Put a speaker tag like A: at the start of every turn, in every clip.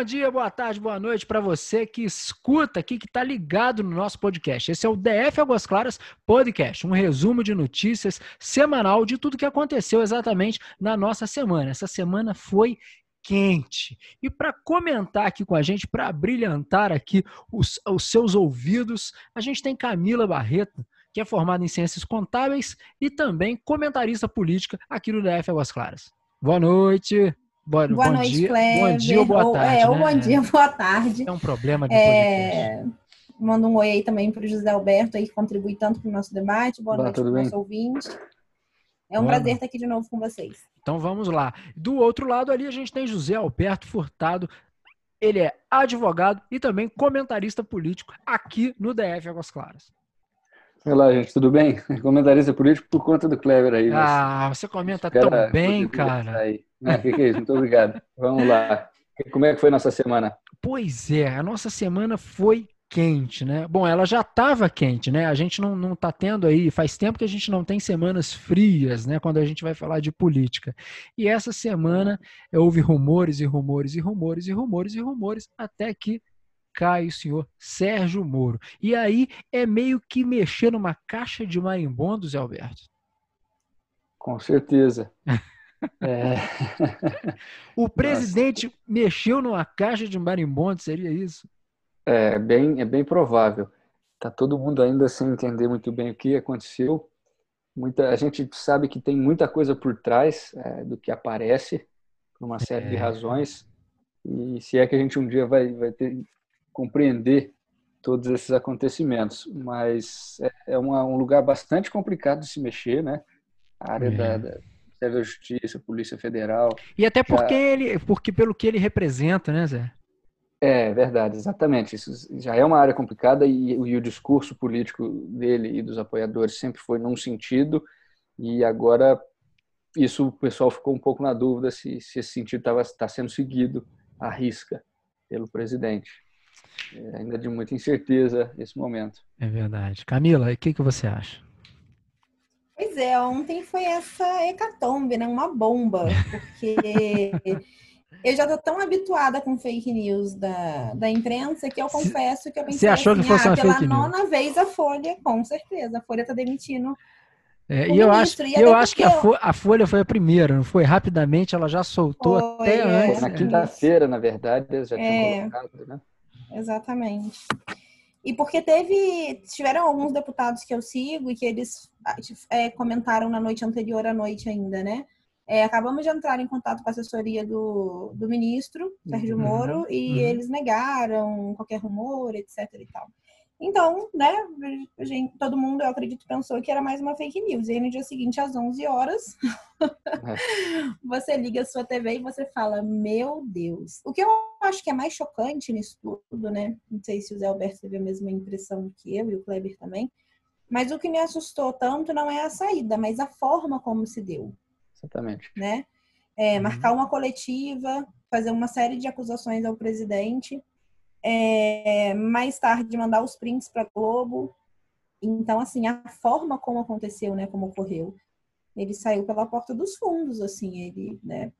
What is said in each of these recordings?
A: Bom dia, boa tarde, boa noite para você que escuta aqui, que está ligado no nosso podcast. Esse é o DF Águas Claras Podcast, um resumo de notícias semanal de tudo que aconteceu exatamente na nossa semana. Essa semana foi quente. E para comentar aqui com a gente, para brilhantar aqui os, os seus ouvidos, a gente tem Camila Barreto, que é formada em Ciências Contábeis e também comentarista política aqui no DF Águas Claras. Boa noite.
B: Boa, boa
A: bom
B: noite,
A: dia,
B: Kleber.
A: Bom dia ou boa
B: ou,
A: tarde.
B: É,
A: né?
B: bom dia, boa tarde.
A: É um problema de
B: é... Manda um oi aí também para o José Alberto, aí, que contribui tanto para o nosso debate. Boa
C: Olá,
B: noite para o nosso ouvinte. É um
A: Boa
B: prazer estar aqui de novo com vocês.
A: Então vamos lá. Do outro lado ali a gente tem José Alberto Furtado. Ele é advogado e também comentarista político aqui no DF Águas Claras.
C: Olá, gente, tudo bem? Comentarista político por conta do Kleber aí.
A: Ah, você comenta tão bem, cara.
C: Aí. Não, que, que é isso? Muito obrigado. Vamos lá. Como é que foi nossa semana?
A: Pois é, a nossa semana foi quente, né? Bom, ela já estava quente, né? A gente não, não tá tendo aí, faz tempo que a gente não tem semanas frias, né? Quando a gente vai falar de política. E essa semana houve rumores e rumores e rumores e rumores e rumores, até que cai o senhor Sérgio Moro. E aí é meio que mexer numa caixa de marimbondo, Zé Alberto.
C: Com certeza. É,
A: O presidente mexeu numa caixa de marimbondo, seria isso?
C: é bem, é bem provável. Tá todo mundo ainda sem entender muito bem o que aconteceu. Muita, a gente sabe que tem muita coisa por trás é, do que aparece, por uma série de
A: É.
C: razões. E se é que a gente um dia vai, vai ter compreender todos esses acontecimentos, mas é, é uma, um lugar bastante complicado de se mexer, né? A área
A: É.
C: da, da Ministério da Justiça, Polícia Federal.
A: E até
C: Já-
A: porque ele, porque pelo que ele representa, né, Zé?
C: É verdade, exatamente. Isso já é uma área complicada e, e o discurso político dele e dos apoiadores sempre foi num sentido e agora isso o pessoal ficou um pouco na dúvida se, se esse sentido está sendo seguido à risca pelo presidente. É ainda de muita incerteza esse momento.
A: É verdade. Camila, o que, que você acha?
B: Pois é, ontem foi essa hecatombe, né? Uma bomba, porque eu já tô tão habituada com fake news da, da imprensa que eu confesso que eu pensei
A: Você achou que
B: assim,
A: fosse
B: ah,
A: uma
B: pela
A: fake news?
B: nona vez a Folha, com certeza, a Folha tá demitindo.
A: É, e eu acho,
B: e
A: eu acho que a, Fo- a Folha foi a primeira, não foi? Rapidamente ela já soltou
B: Foi,
A: até
B: é.
A: antes.
C: Na
A: é.
C: quinta-feira, na verdade, eles já tinham
B: É.
C: colocado, né?
B: Exatamente. E porque teve, tiveram alguns deputados que eu sigo e que eles é, comentaram na noite anterior à noite ainda, né? É, acabamos de entrar em contato com a assessoria do, do ministro, Sérgio
A: Uhum,
B: Moro, e
A: uhum.
B: eles negaram qualquer rumor, etc e tal. Então, né, gente, todo mundo, eu acredito, pensou que era mais uma fake news. E aí, no dia seguinte, às 11 horas, você liga a sua TV e você fala, meu Deus. O que eu acho que é mais chocante nisso tudo, né? Não sei se o Zé Alberto teve a mesma impressão que eu e o Kleber também. Mas o que me assustou tanto não é a saída, mas a forma como se deu,
C: Exatamente.
B: né? É,
A: Uhum.
B: marcar uma coletiva, fazer uma série de acusações ao presidente, é, mais tarde mandar os prints para Globo. Então, assim, a forma como aconteceu, né, como ocorreu, ele saiu pela porta dos fundos, assim, ele, né?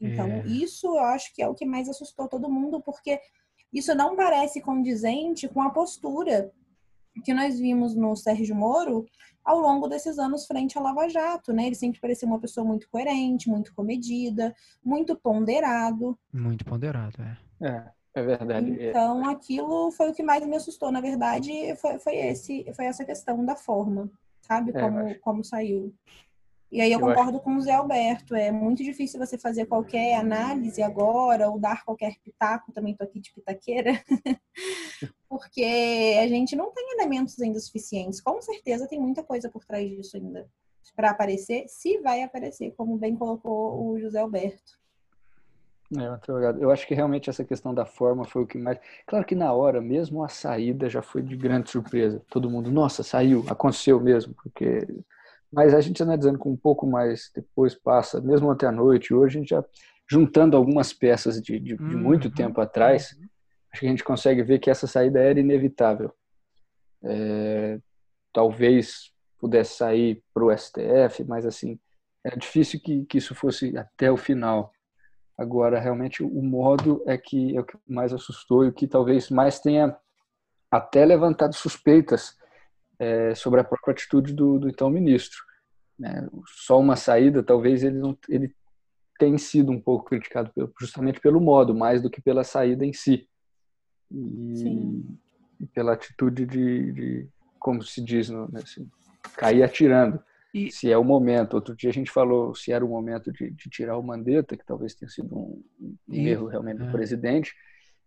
B: Então,
A: É.
B: isso eu acho que é o que mais assustou todo mundo, porque isso não parece condizente com a postura que nós vimos no Sérgio Moro ao longo desses anos frente à Lava Jato, né? Ele sempre parecia uma pessoa muito coerente, muito comedida, muito ponderado.
A: Muito ponderado, é.
C: É, é verdade. É,
B: Então, aquilo foi o que mais me assustou, na verdade, foi, foi esse, foi essa questão da forma, sabe?
C: É,
B: Como,
C: acho.
B: como saiu. E aí eu,
C: Eu
B: concordo com o Zé Alberto, é muito difícil você fazer qualquer análise agora, ou dar qualquer pitaco, também tô aqui de pitaqueira, porque a gente não tem elementos ainda suficientes. Com certeza tem muita coisa por trás disso ainda para aparecer, se vai aparecer, como bem colocou o José Alberto.
C: É, muito obrigado. Eu acho que realmente essa questão da forma foi o que mais. Claro que na hora, mesmo a saída já foi de grande surpresa. Todo mundo, nossa, saiu, aconteceu mesmo, porque. Mas a gente analisando com um pouco mais, depois passa, mesmo até a noite, hoje a gente já juntando algumas peças de, de, de muito
A: Uhum.
C: tempo atrás, acho que a gente consegue ver que essa saída era inevitável. É, talvez pudesse sair para o STF, mas assim, era difícil que, que isso fosse até o final. Agora, realmente, o modo é que é o que mais assustou e o que talvez mais tenha até levantado suspeitas é, sobre a própria atitude do, do então ministro. Né? Só uma saída, talvez ele não, ele tem sido um pouco criticado justamente pelo modo, mais do que pela saída em si. E, e pela atitude de, de, como se diz, no, né, assim, cair atirando. E... Se é o momento. Outro dia a gente falou se era o momento de, de tirar o Mandetta, que talvez tenha sido um, um e... erro realmente do é. presidente.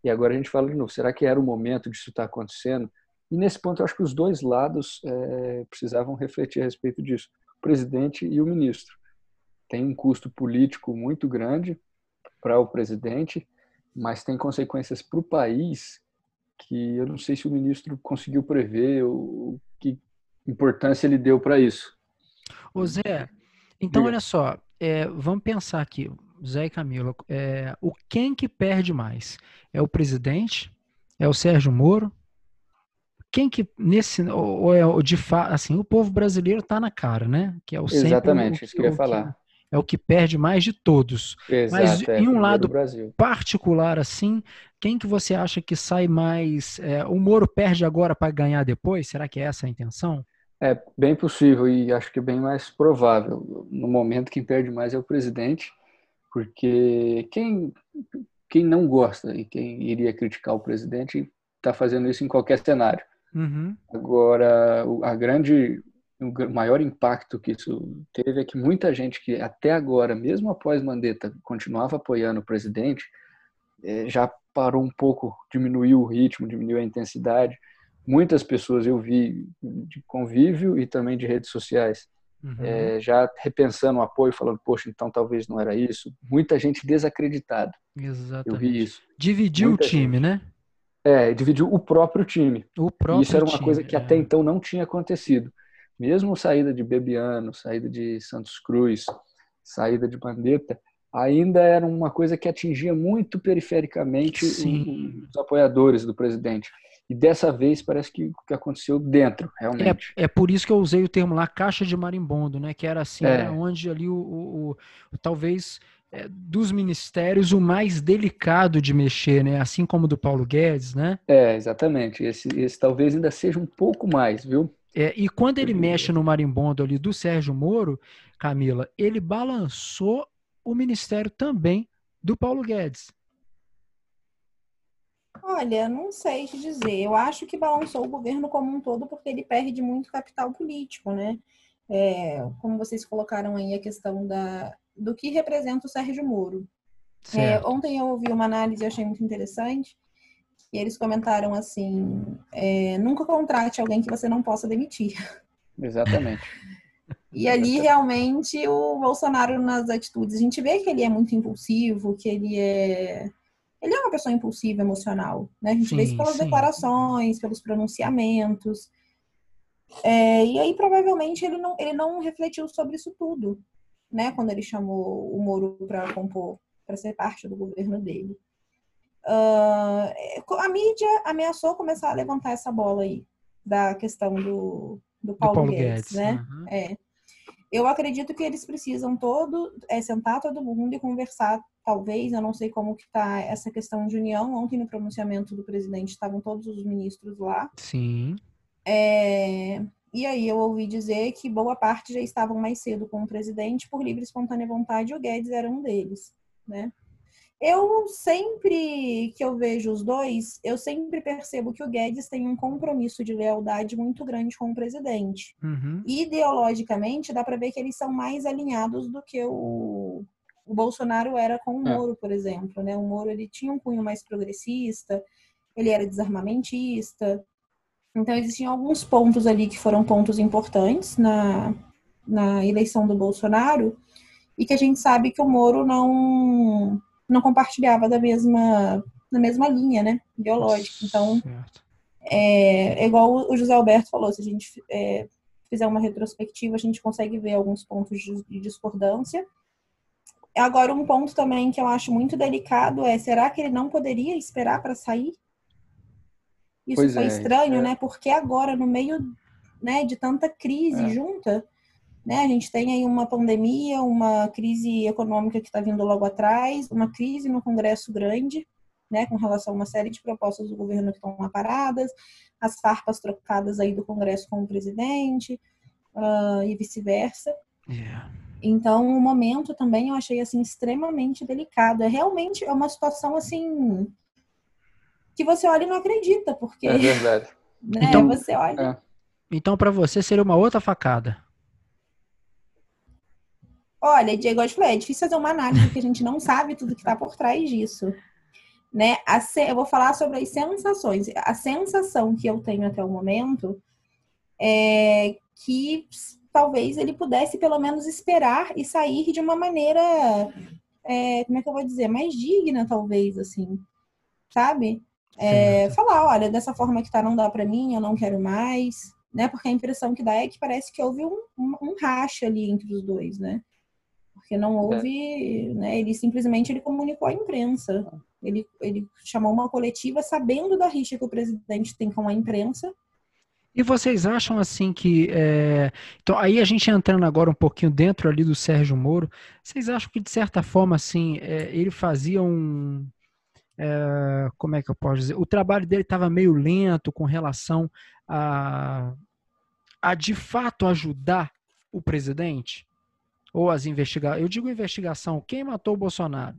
C: E agora a gente fala de novo, será que era o momento disso estar acontecendo? E nesse ponto eu acho que os dois lados é, precisavam refletir a respeito disso, o presidente e o ministro. Tem um custo político muito grande para o presidente, mas tem consequências para o país que eu não sei se o ministro conseguiu prever ou que importância ele deu para isso.
A: Ô Zé, então Diga. olha só, é, vamos pensar aqui, Zé e Camila, é, o quem que perde mais? É o presidente? É o Sérgio Moro? Quem que nesse ou é o de fato assim o povo brasileiro está na cara, né? Que é o
C: exatamente isso que eu ia falar.
A: é o que perde mais de todos.
C: Exato,
A: Mas
C: é,
A: em um lado particular assim, quem que você acha que sai mais? É, o Moro perde agora para ganhar depois? Será que é essa a intenção?
C: É bem possível e acho que é bem mais provável. No momento, quem perde mais é o presidente, porque quem, quem não gosta e quem iria criticar o presidente está fazendo isso em qualquer cenário.
A: Uhum.
C: Agora, a grande, o maior impacto que isso teve é que muita gente que até agora, mesmo após Mandetta, continuava apoiando o presidente, eh, já parou um pouco, diminuiu o ritmo, diminuiu a intensidade muitas pessoas eu vi de convívio e também de redes sociais uhum. é, já repensando o apoio, falando, poxa, então talvez não era isso. Muita gente desacreditada.
A: Exatamente.
C: Eu vi isso.
A: Dividiu Muita o time, gente. né?
C: É, dividiu o próprio time.
A: O próprio
C: isso era uma
A: time,
C: coisa que
A: é.
C: até então não tinha acontecido. Mesmo saída de Bebiano, saída de Santos Cruz, saída de Bandeta, ainda era uma coisa que atingia muito perifericamente
A: Sim.
C: os apoiadores do presidente. E dessa vez parece que o que aconteceu dentro, realmente.
A: É, é por isso que eu usei o termo lá, caixa de marimbondo, né? Que era assim, é. era onde ali o, o, o talvez é, dos ministérios o mais delicado de mexer, né? Assim como do Paulo Guedes, né?
C: É, exatamente. Esse, esse talvez ainda seja um pouco mais, viu?
A: É, e quando ele mexe no marimbondo ali do Sérgio Moro, Camila, ele balançou o ministério também do Paulo Guedes.
B: Olha, não sei te dizer. Eu acho que balançou o governo como um todo porque ele perde muito capital político, né? É, como vocês colocaram aí a questão da, do que representa o Sérgio Moro. É, ontem eu ouvi uma análise e achei muito interessante. E eles comentaram assim: é, nunca contrate alguém que você não possa demitir.
C: Exatamente.
B: E ali realmente o Bolsonaro nas atitudes, a gente vê que ele é muito impulsivo, que ele é ele é uma pessoa impulsiva, emocional, né? A gente sim, vê isso pelas sim. declarações, pelos pronunciamentos. É, e aí, provavelmente, ele não, ele não refletiu sobre isso tudo, né? Quando ele chamou o Moro para compor, para ser parte do governo dele. Uh, a mídia ameaçou começar a levantar essa bola aí, da questão do, do Paulo, do Paulo Guedes, Guedes, né? Uhum. É. Eu acredito que eles precisam todo é, sentar todo mundo e conversar talvez, eu não sei como que está essa questão de união. Ontem, no pronunciamento do presidente, estavam todos os ministros lá.
A: Sim.
B: É... E aí eu ouvi dizer que boa parte já estavam mais cedo com o presidente por livre e espontânea vontade, e o Guedes era um deles, né? Eu sempre que eu vejo os dois, eu sempre percebo que o Guedes tem um compromisso de lealdade muito grande com o presidente.
A: Uhum.
B: Ideologicamente, dá para ver que eles são mais alinhados do que o, o Bolsonaro era com o é. Moro, por exemplo, né? O Moro ele tinha um cunho mais progressista, ele era desarmamentista. Então existiam alguns pontos ali que foram pontos importantes na, na eleição do Bolsonaro e que a gente sabe que o Moro não não compartilhava da mesma na mesma linha, né, ideológica. Então é, é, igual o José Alberto falou, se a gente é, fizer uma retrospectiva, a gente consegue ver alguns pontos de, de discordância Agora, um ponto também que eu acho muito delicado é: será que ele não poderia esperar para sair? Isso pois foi é, estranho, é. né? Porque agora, no meio né, de tanta crise é. junta, Né? A gente tem aí uma pandemia, uma crise econômica que está vindo logo atrás, uma crise no Congresso grande, né, com relação a uma série de propostas do governo que estão lá paradas, as farpas trocadas aí do Congresso com o presidente uh, e vice-versa. Yeah. Então, o momento também eu achei assim extremamente delicado. É realmente é uma situação assim que você olha e não acredita, porque
C: é verdade.
B: Né, então, você olha. É.
A: Então, para você seria uma outra facada.
B: Olha, Diego, eu falei, é difícil fazer uma análise porque a gente não sabe tudo que está por trás disso né? Eu vou falar sobre as sensações. A sensação que eu tenho até o momento é que talvez ele pudesse pelo menos esperar e sair de uma maneira, é, como é que eu vou dizer, mais digna, talvez, assim, sabe? É, falar, olha, dessa forma que tá, não dá para mim, eu não quero mais, né? Porque a impressão que dá é que parece que houve um, um, um racha ali entre os dois, né? Porque não é. houve, né? Ele simplesmente ele comunicou à imprensa. Ele, ele chamou uma coletiva sabendo da rixa que o presidente tem com a imprensa.
A: E vocês acham assim que. É... Então, aí a gente entrando agora um pouquinho dentro ali do Sérgio Moro, vocês acham que, de certa forma, assim, é, ele fazia um. É, como é que eu posso dizer? O trabalho dele estava meio lento com relação a, a de fato ajudar o presidente? Ou as investigações. Eu digo investigação, quem matou o Bolsonaro?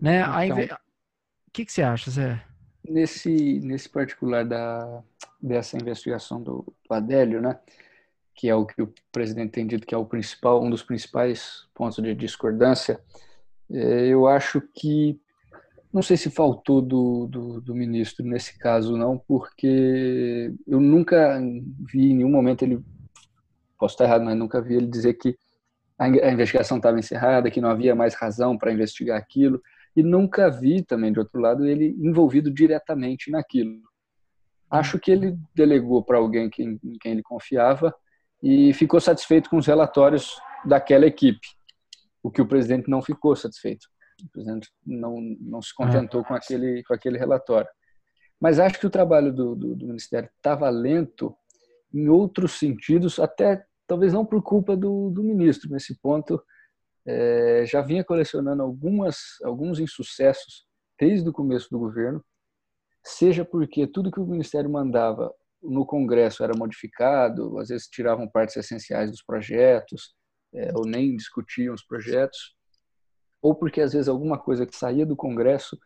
A: Né? Então, inve... O que, que você acha, Zé?
C: Nesse, nesse particular da, dessa investigação do, do Adélio, né? que é o que o presidente tem dito que é o principal, um dos principais pontos de discordância, é, eu acho que não sei se faltou do, do, do, ministro nesse caso não, porque eu nunca vi em nenhum momento ele posso estar errado, mas nunca vi ele dizer que a investigação estava encerrada, que não havia mais razão para investigar aquilo, e nunca vi também, de outro lado, ele envolvido diretamente naquilo. Acho que ele delegou para alguém em quem ele confiava e ficou satisfeito com os relatórios daquela equipe, o que o presidente não ficou satisfeito. O presidente não, não se contentou com aquele, com aquele relatório. Mas acho que o trabalho do, do, do Ministério estava lento em outros sentidos, até talvez não por culpa do, do ministro. Nesse ponto, é, já vinha colecionando algumas, alguns insucessos desde o começo do governo, seja porque tudo que o ministério mandava no Congresso era modificado, às vezes tiravam partes essenciais dos projetos, é, ou nem discutiam os projetos, ou porque às vezes alguma coisa que saía do Congresso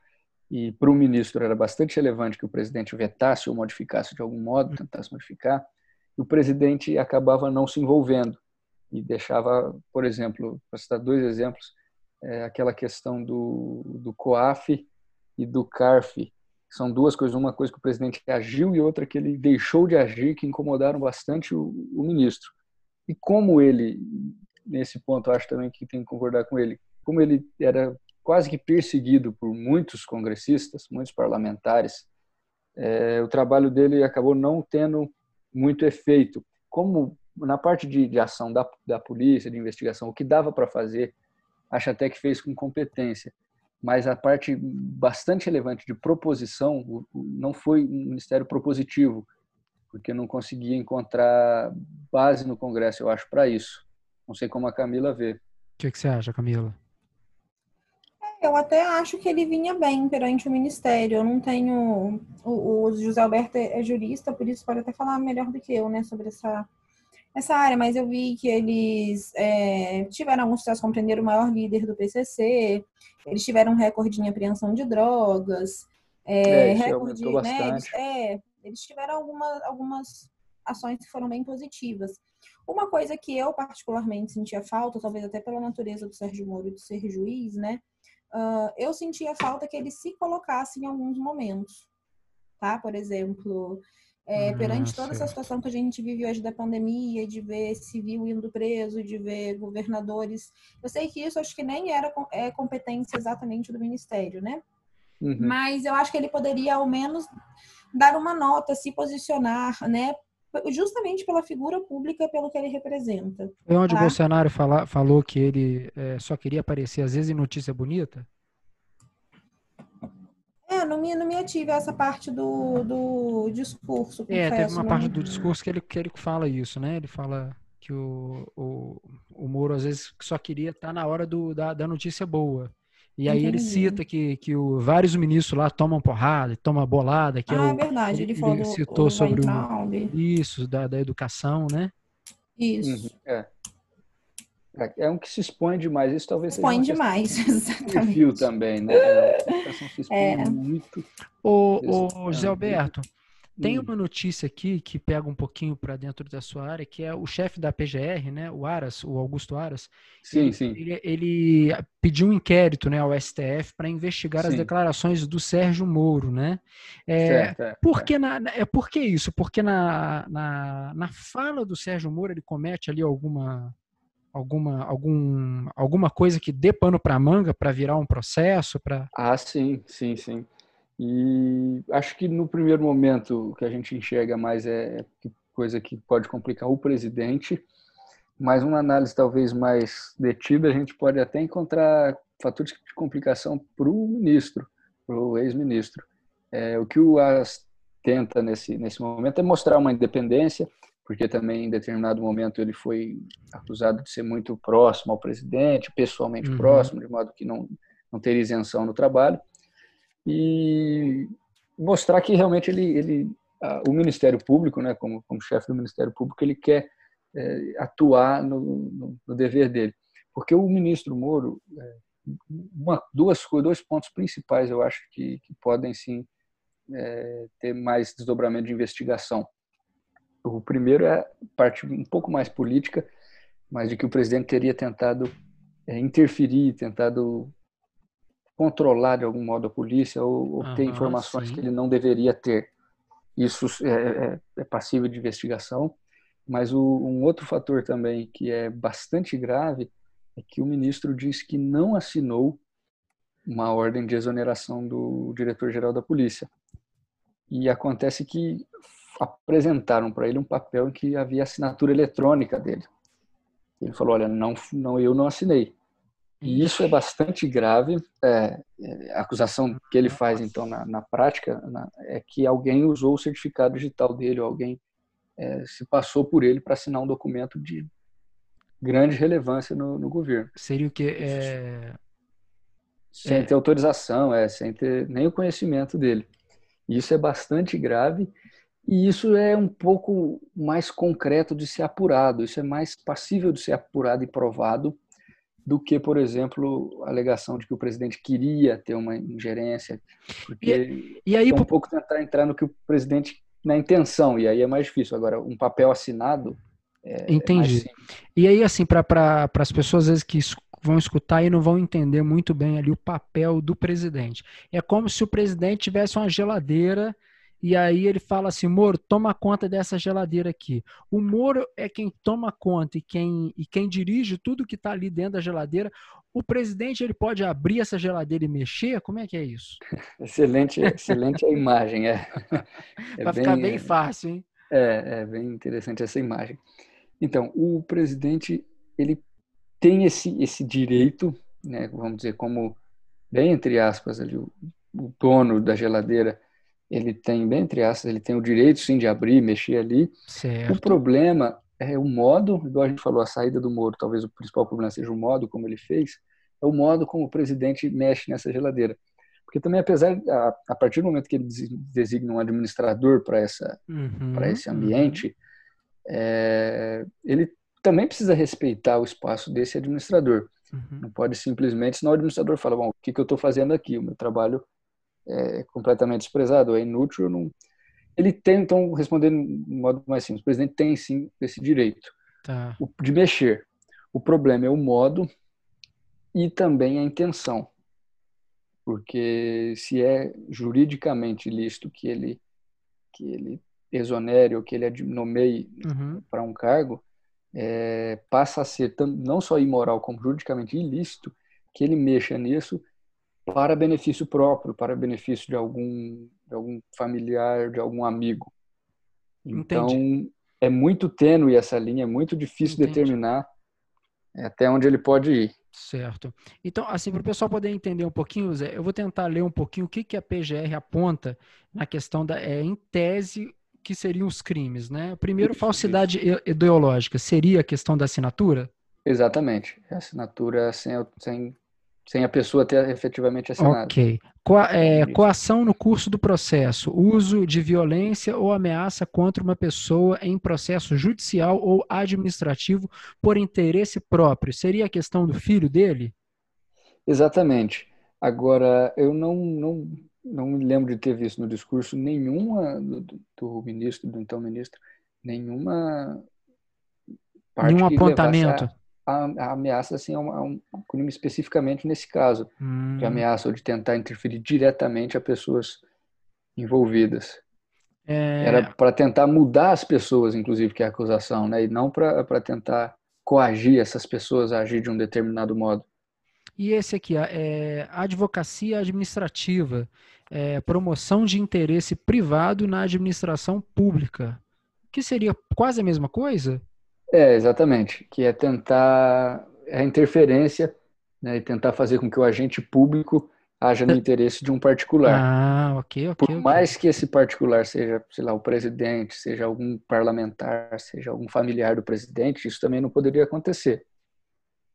C: e para o ministro era bastante relevante que o presidente vetasse ou modificasse de algum modo, tentasse modificar, o presidente acabava não se envolvendo e deixava, por exemplo, para citar dois exemplos, é, aquela questão do, do COAF e do CARF, são duas coisas, uma coisa que o presidente agiu e outra que ele deixou de agir, que incomodaram bastante o, o ministro. E como ele, nesse ponto, acho também que tem que concordar com ele, como ele era quase que perseguido por muitos congressistas, muitos parlamentares, é, o trabalho dele acabou não tendo muito efeito. Como na parte de, de ação da, da polícia, de investigação, o que dava para fazer, acho até que fez com competência. Mas a parte bastante relevante de proposição não foi um ministério propositivo, porque não conseguia encontrar base no Congresso, eu acho, para isso. Não sei como a Camila vê. O
A: que, que você acha, Camila?
B: Eu até acho que ele vinha bem perante o Ministério. Eu não tenho. O, o José Alberto é jurista, por isso pode até falar melhor do que eu, né, sobre essa, essa área. Mas eu vi que eles é, tiveram algum sucesso, compreenderam o maior líder do PCC, eles tiveram um recorde em apreensão de drogas, é, é, recorde, né? Eles, é, eles tiveram alguma, algumas ações que foram bem positivas. Uma coisa que eu particularmente sentia falta, talvez até pela natureza do Sérgio Moro de ser juiz, né? Uh, eu sentia falta que ele se colocasse em alguns momentos, tá? Por exemplo, é, perante toda essa situação que a gente vive hoje da pandemia, de ver civil indo preso, de ver governadores. Eu sei que isso acho que nem era é, competência exatamente do Ministério, né? Uhum. Mas eu acho que ele poderia, ao menos, dar uma nota, se posicionar, né? Justamente pela figura pública, pelo que ele representa.
A: Foi onde tá? o Bolsonaro fala, falou que ele é, só queria aparecer, às vezes, em notícia bonita?
B: É, não me, não me ative essa parte do, do discurso.
A: É, teve uma parte do discurso que ele, que ele fala isso, né? Ele fala. que o, o, o Moro às vezes só queria estar na hora do, da, da notícia boa. E aí Entendi. ele cita que, que o, vários ministros lá tomam porrada, tomam bolada. Que
B: é
A: ah,
B: é, o, verdade, ele, ele falou
A: citou o sobre o, isso, da, da educação, né?
B: Isso. Uhum,
C: é. é. É um que se expõe demais. Isso talvez
B: expõe seja demais, exatamente.
C: Perfil também, né? A se expõe é. muito.
A: Ô, ô José Alberto, tem hum. uma notícia aqui que pega um pouquinho para dentro da sua área, que é o chefe da PGR, né, o Aras, o Augusto Aras.
C: Sim,
A: ele,
C: sim.
A: Ele, ele, pediu um inquérito, né, ao STF para investigar sim. as declarações do Sérgio Moro, né? É, certo, é, por que na, é por que isso? Porque na, na, na fala do Sérgio Moro ele comete ali alguma alguma algum, alguma coisa que dê pano para manga para virar um processo para
C: Ah, sim, sim, sim. E acho que no primeiro momento o que a gente enxerga mais é coisa que pode complicar o presidente, mas uma análise talvez mais detida, a gente pode até encontrar fatores de complicação para o ministro, para o ex-ministro. É, o que o AS tenta nesse, nesse momento é mostrar uma independência, porque também em determinado momento ele foi acusado de ser muito próximo ao presidente, pessoalmente uhum. próximo, de modo que não, não teria isenção no trabalho e mostrar que realmente ele, ele o Ministério Público, né, como, como chefe do Ministério Público, ele quer é, atuar no, no, no, dever dele. Porque o ministro Moro, é, uma, duas, dois pontos principais eu acho que, que podem sim é, ter mais desdobramento de investigação. O primeiro é parte um pouco mais política, mas de que o presidente teria tentado é, interferir, tentado controlar de algum modo a polícia ou obter uhum, informações sim. que ele não deveria ter. Isso é, é, é passível de investigação. Mas o, um outro fator também que é bastante grave é que o ministro diz que não assinou uma ordem de exoneração do diretor-geral da polícia. E acontece que apresentaram para ele um papel em que havia assinatura eletrônica dele. Ele falou: Olha, não, não, eu não assinei. E isso é bastante grave. É, é, a acusação que ele faz, então, na, na prática, na, é que alguém usou o certificado digital dele, ou alguém é, se passou por ele para assinar um documento de grande relevância no, no governo.
A: Seria o que? É...
C: Sem é. ter autorização, é, sem ter nem o conhecimento dele. Isso é bastante grave e isso é um pouco mais concreto de ser apurado, isso é mais passível de ser apurado e provado do que, por exemplo, a alegação de que o presidente queria ter uma ingerência, porque e, e aí, é um pouco tentar entrar no que o presidente na intenção e aí é mais difícil. Agora, um papel assinado é,
A: é Entendi. É e aí, assim, para pra, as pessoas às vezes que vão escutar e não vão entender muito bem ali o papel do presidente. É como se o presidente tivesse uma geladeira e aí ele fala assim, Moro, toma conta dessa geladeira aqui. O Moro é quem toma conta e quem, e quem dirige tudo que está ali dentro da geladeira. O presidente ele pode abrir essa geladeira e mexer? Como é que é isso?
C: Excelente, excelente a imagem. É,
A: é Vai ficar bem fácil, hein?
C: É, é bem interessante essa imagem. Então, o presidente ele tem esse, esse direito, né, vamos dizer, como, bem entre aspas, ali, o, o dono da geladeira, ele tem, bem entre aspas, ele tem o direito sim de abrir, mexer ali.
A: Certo.
C: O problema é o modo, igual a gente falou, a saída do Moro, talvez o principal problema seja o modo como ele fez, é o modo como o presidente mexe nessa geladeira. Porque também, apesar, a, a partir do momento que ele designa um administrador para uhum, esse ambiente, uhum. é, ele também precisa respeitar o espaço desse administrador. Uhum. Não pode simplesmente, senão o administrador fala, bom, o que, que eu estou fazendo aqui? O meu trabalho é completamente desprezado, é inútil. Não... Ele tem, então, respondendo de modo mais simples, o presidente tem sim esse direito
A: tá.
C: de mexer. O problema é o modo e também a intenção. Porque se é juridicamente lícito que ele, que ele exonere ou que ele nomeie uhum. para um cargo, é, passa a ser não só imoral, como juridicamente ilícito que ele mexa nisso para benefício próprio, para benefício de algum, de algum familiar, de algum amigo. Então, Entendi. é muito tênue essa linha, é muito difícil Entendi. determinar até onde ele pode ir.
A: Certo. Então, assim, para o pessoal poder entender um pouquinho, Zé, eu vou tentar ler um pouquinho o que, que a PGR aponta na questão da, é, em tese, que seriam os crimes, né? Primeiro, falsidade isso. ideológica seria a questão da assinatura?
C: Exatamente. A assinatura sem, sem, sem a pessoa ter efetivamente assinado.
A: Ok. Coa, é, coação no curso do processo, uso de violência ou ameaça contra uma pessoa em processo judicial ou administrativo por interesse próprio. Seria a questão do filho dele?
C: Exatamente. Agora, eu não, não, não me lembro de ter visto no discurso nenhuma do, do ministro, do então ministro, nenhuma
A: parte Nenhum apontamento.
C: A, a, ameaça assim, a, um, a um crime especificamente nesse caso, hum. de ameaça ou de tentar interferir diretamente a pessoas envolvidas. É... Era para tentar mudar as pessoas, inclusive, que é a acusação, né? e não para tentar coagir essas pessoas a agir de um determinado modo.
A: E esse aqui, é advocacia administrativa, é, promoção de interesse privado na administração pública, que seria quase a mesma coisa?
C: É, exatamente, que é tentar é a interferência né, e tentar fazer com que o agente público haja no interesse de um particular.
A: Ah, ok, ok.
C: Por mais que esse particular seja, sei lá, o presidente, seja algum parlamentar, seja algum familiar do presidente, isso também não poderia acontecer.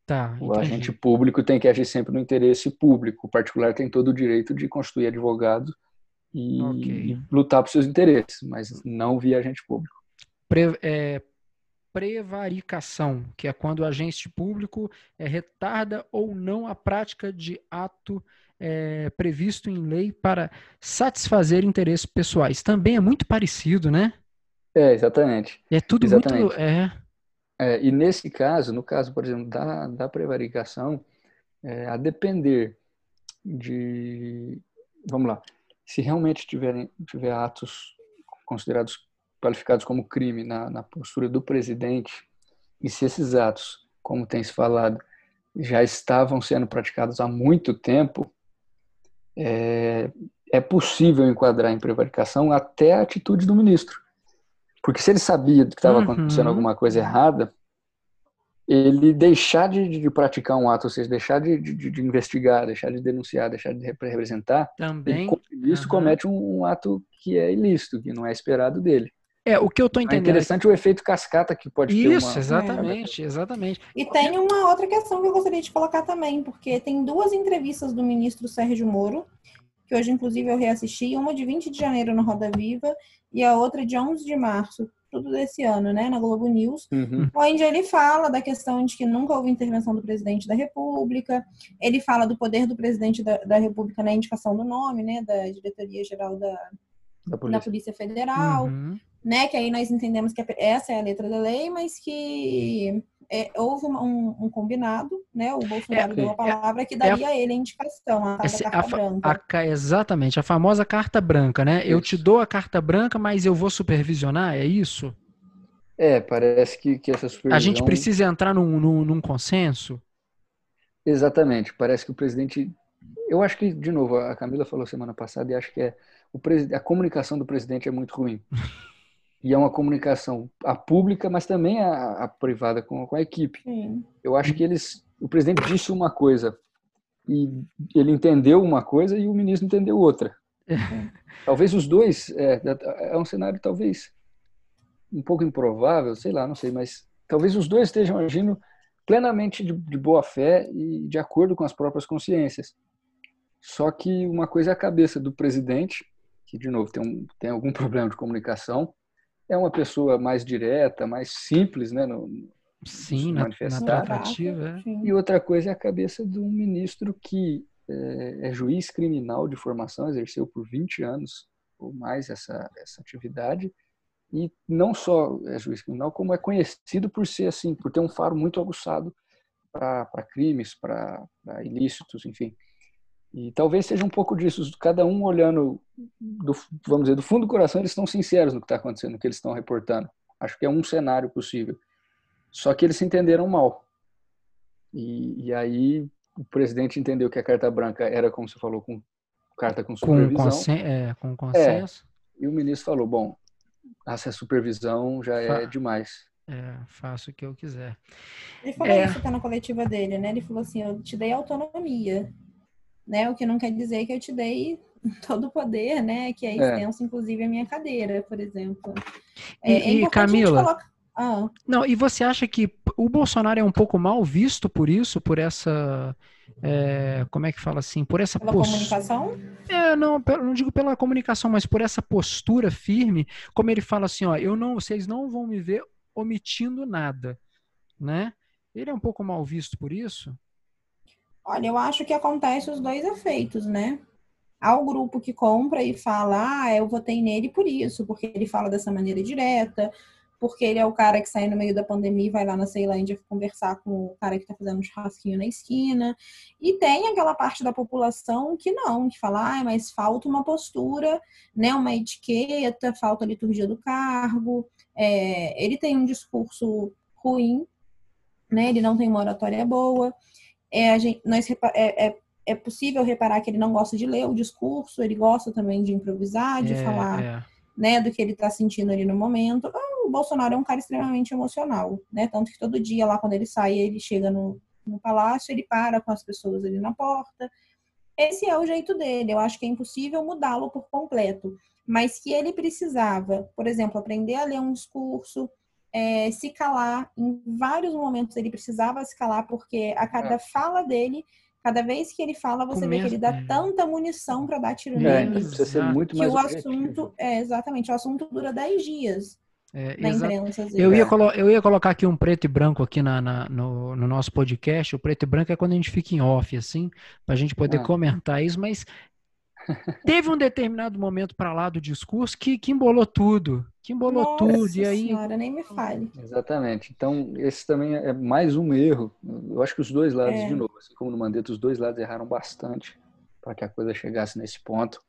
A: Tá,
C: o agente público tem que agir sempre no interesse público. O particular tem todo o direito de constituir advogado e, okay. lutar por seus interesses, mas não via agente público.
A: Pre, é, prevaricação, que é quando o agente público é, retarda ou não a prática de ato é, previsto em lei para satisfazer interesses pessoais. Também é muito parecido, né?
C: É, exatamente.
A: É tudo exatamente. muito. É,
C: é, e nesse caso, no caso, por exemplo, da, da prevaricação, é, a depender de. Vamos lá. Se realmente tiverem, tiver atos considerados qualificados como crime na, na postura do presidente, e se esses atos, como tem se falado, já estavam sendo praticados há muito tempo, é, é possível enquadrar em prevaricação até a atitude do ministro. Porque se ele sabia que estava uhum. acontecendo alguma coisa errada, ele deixar de, de, praticar um ato, ou seja, deixar de, de, de, investigar, deixar de denunciar, deixar de representar,
A: também
C: isso uhum. comete um, um, ato que é ilícito, que não é esperado dele.
A: É, o que eu estou é entendendo.
C: É interessante o efeito cascata que pode
A: Isso,
C: ter.
A: Isso, uma... exatamente, exatamente.
B: E tem uma outra questão que eu gostaria de colocar também, porque tem duas entrevistas do ministro Sérgio Moro, que hoje, inclusive, eu reassisti, uma de 20 de janeiro no Roda Viva e a outra de 11 de março, tudo desse ano, né, na Globo News,
C: uhum.
B: onde ele fala da questão de que nunca houve intervenção do presidente da República, ele fala do poder do presidente da, da República na indicação do nome, né, da Diretoria-Geral da, da, Polícia. da Polícia Federal, uhum. Né, que aí nós entendemos que essa é a letra da lei, mas que é, houve um, um, combinado, né? O Bolsonaro é, deu a é, palavra que é daria é, a ele a indicação, a, carta a, branca.
A: A, exatamente, a famosa carta branca, né? Isso. Eu te dou a carta branca, mas eu vou supervisionar, é isso?
C: É, parece que, que essa supervisão...
A: A gente precisa entrar num, num, num consenso?
C: Exatamente, parece que o presidente... Eu acho que, de novo, a Camila falou semana passada e acho que é o pres... a comunicação do presidente é muito ruim. e é uma comunicação a pública, mas também a, a privada com, com, a equipe.
B: Sim.
C: Eu acho que eles, o presidente disse uma coisa e ele entendeu uma coisa e o ministro entendeu outra. talvez os dois é, é um cenário talvez um pouco improvável, sei lá, não sei, mas talvez os dois estejam agindo plenamente de, de boa fé e de acordo com as próprias consciências. Só que uma coisa é a cabeça do presidente, que de novo tem, um, tem algum problema de comunicação, é uma pessoa mais direta, mais simples, né? No,
A: Sim, na, manifestar. narrativa.
C: É. E outra coisa é a cabeça de um ministro que é, é, juiz criminal de formação, exerceu por 20 anos ou mais essa, essa atividade, e não só é juiz criminal, como é conhecido por ser assim, por ter um faro muito aguçado para crimes, para ilícitos, enfim. E talvez seja um pouco disso, cada um olhando, do, vamos dizer, do fundo do coração, eles estão sinceros no que está acontecendo, no que eles estão reportando. Acho que é um cenário possível. Só que eles se entenderam mal. E, e aí o presidente entendeu que a carta branca era, como você falou, com carta com supervisão.
A: Com, consen é, com consenso.
C: É, e o ministro falou, bom, essa supervisão já é Fa demais.
A: É, faço o que eu quiser.
B: Ele falou é... isso tá na coletiva dele, né? Ele falou assim, eu te dei autonomia né? O que não quer dizer que eu te dei todo o poder, né? Que é, é. extenso, é. inclusive, a minha cadeira, por exemplo.
A: É, e, é Camila, ah. não, e você acha que o Bolsonaro é um pouco mal visto por isso, por essa é, como é que fala assim, por essa
B: pela comunicação?
A: É, não, não digo pela comunicação, mas por essa postura firme, como ele fala assim, ó, eu não, vocês não vão me ver omitindo nada, né? Ele é um pouco mal visto por isso?
B: Olha, eu acho que acontece os dois efeitos, né? Há o grupo que compra e fala, ah, eu votei nele por isso, porque ele fala dessa maneira direta, porque ele é o cara que sai no meio da pandemia e vai lá na Ceilândia conversar com o cara que está fazendo um churrasquinho na esquina. E tem aquela parte da população que não, que fala, ah, mas falta uma postura, né, uma etiqueta, falta a liturgia do cargo. É, ele tem um discurso ruim, né, ele não tem uma oratória boa. É, a gente, nós, é, é, é possível reparar que ele não gosta de ler o discurso, ele gosta também de improvisar, de é, falar é. né, do que ele está sentindo ali no momento o Bolsonaro é um cara extremamente emocional, né? Tanto que todo dia lá quando ele sai, ele chega no, no palácio, ele para com as pessoas ali na porta. Esse é o jeito dele. Eu acho que é impossível mudá-lo por completo. Mas que ele precisava, por exemplo, aprender a ler um discurso, é, se calar. Em vários momentos ele precisava se calar, porque a cada é. fala dele, cada vez que ele fala, você vê que ele dá é. tanta munição para dar tiro é, nele.
C: Precisa ser muito mais
B: que o assunto, é, exatamente, o assunto dura 10 dias.
A: É, na imprensa. Eu ia, eu ia colocar aqui um preto e branco aqui na, na no, no, nosso podcast. O preto e branco é quando a gente fica em off, assim, para a gente poder ah. comentar isso, mas teve um determinado momento para lá do discurso que, que embolou tudo. Que embolou Nossa tudo. E aí.
B: Senhora, nem me fale.
C: Exatamente. Então, esse também é mais um erro. Eu acho que os dois lados, é. de novo, assim como no Mandetta, os dois lados erraram bastante para que a coisa chegasse nesse ponto.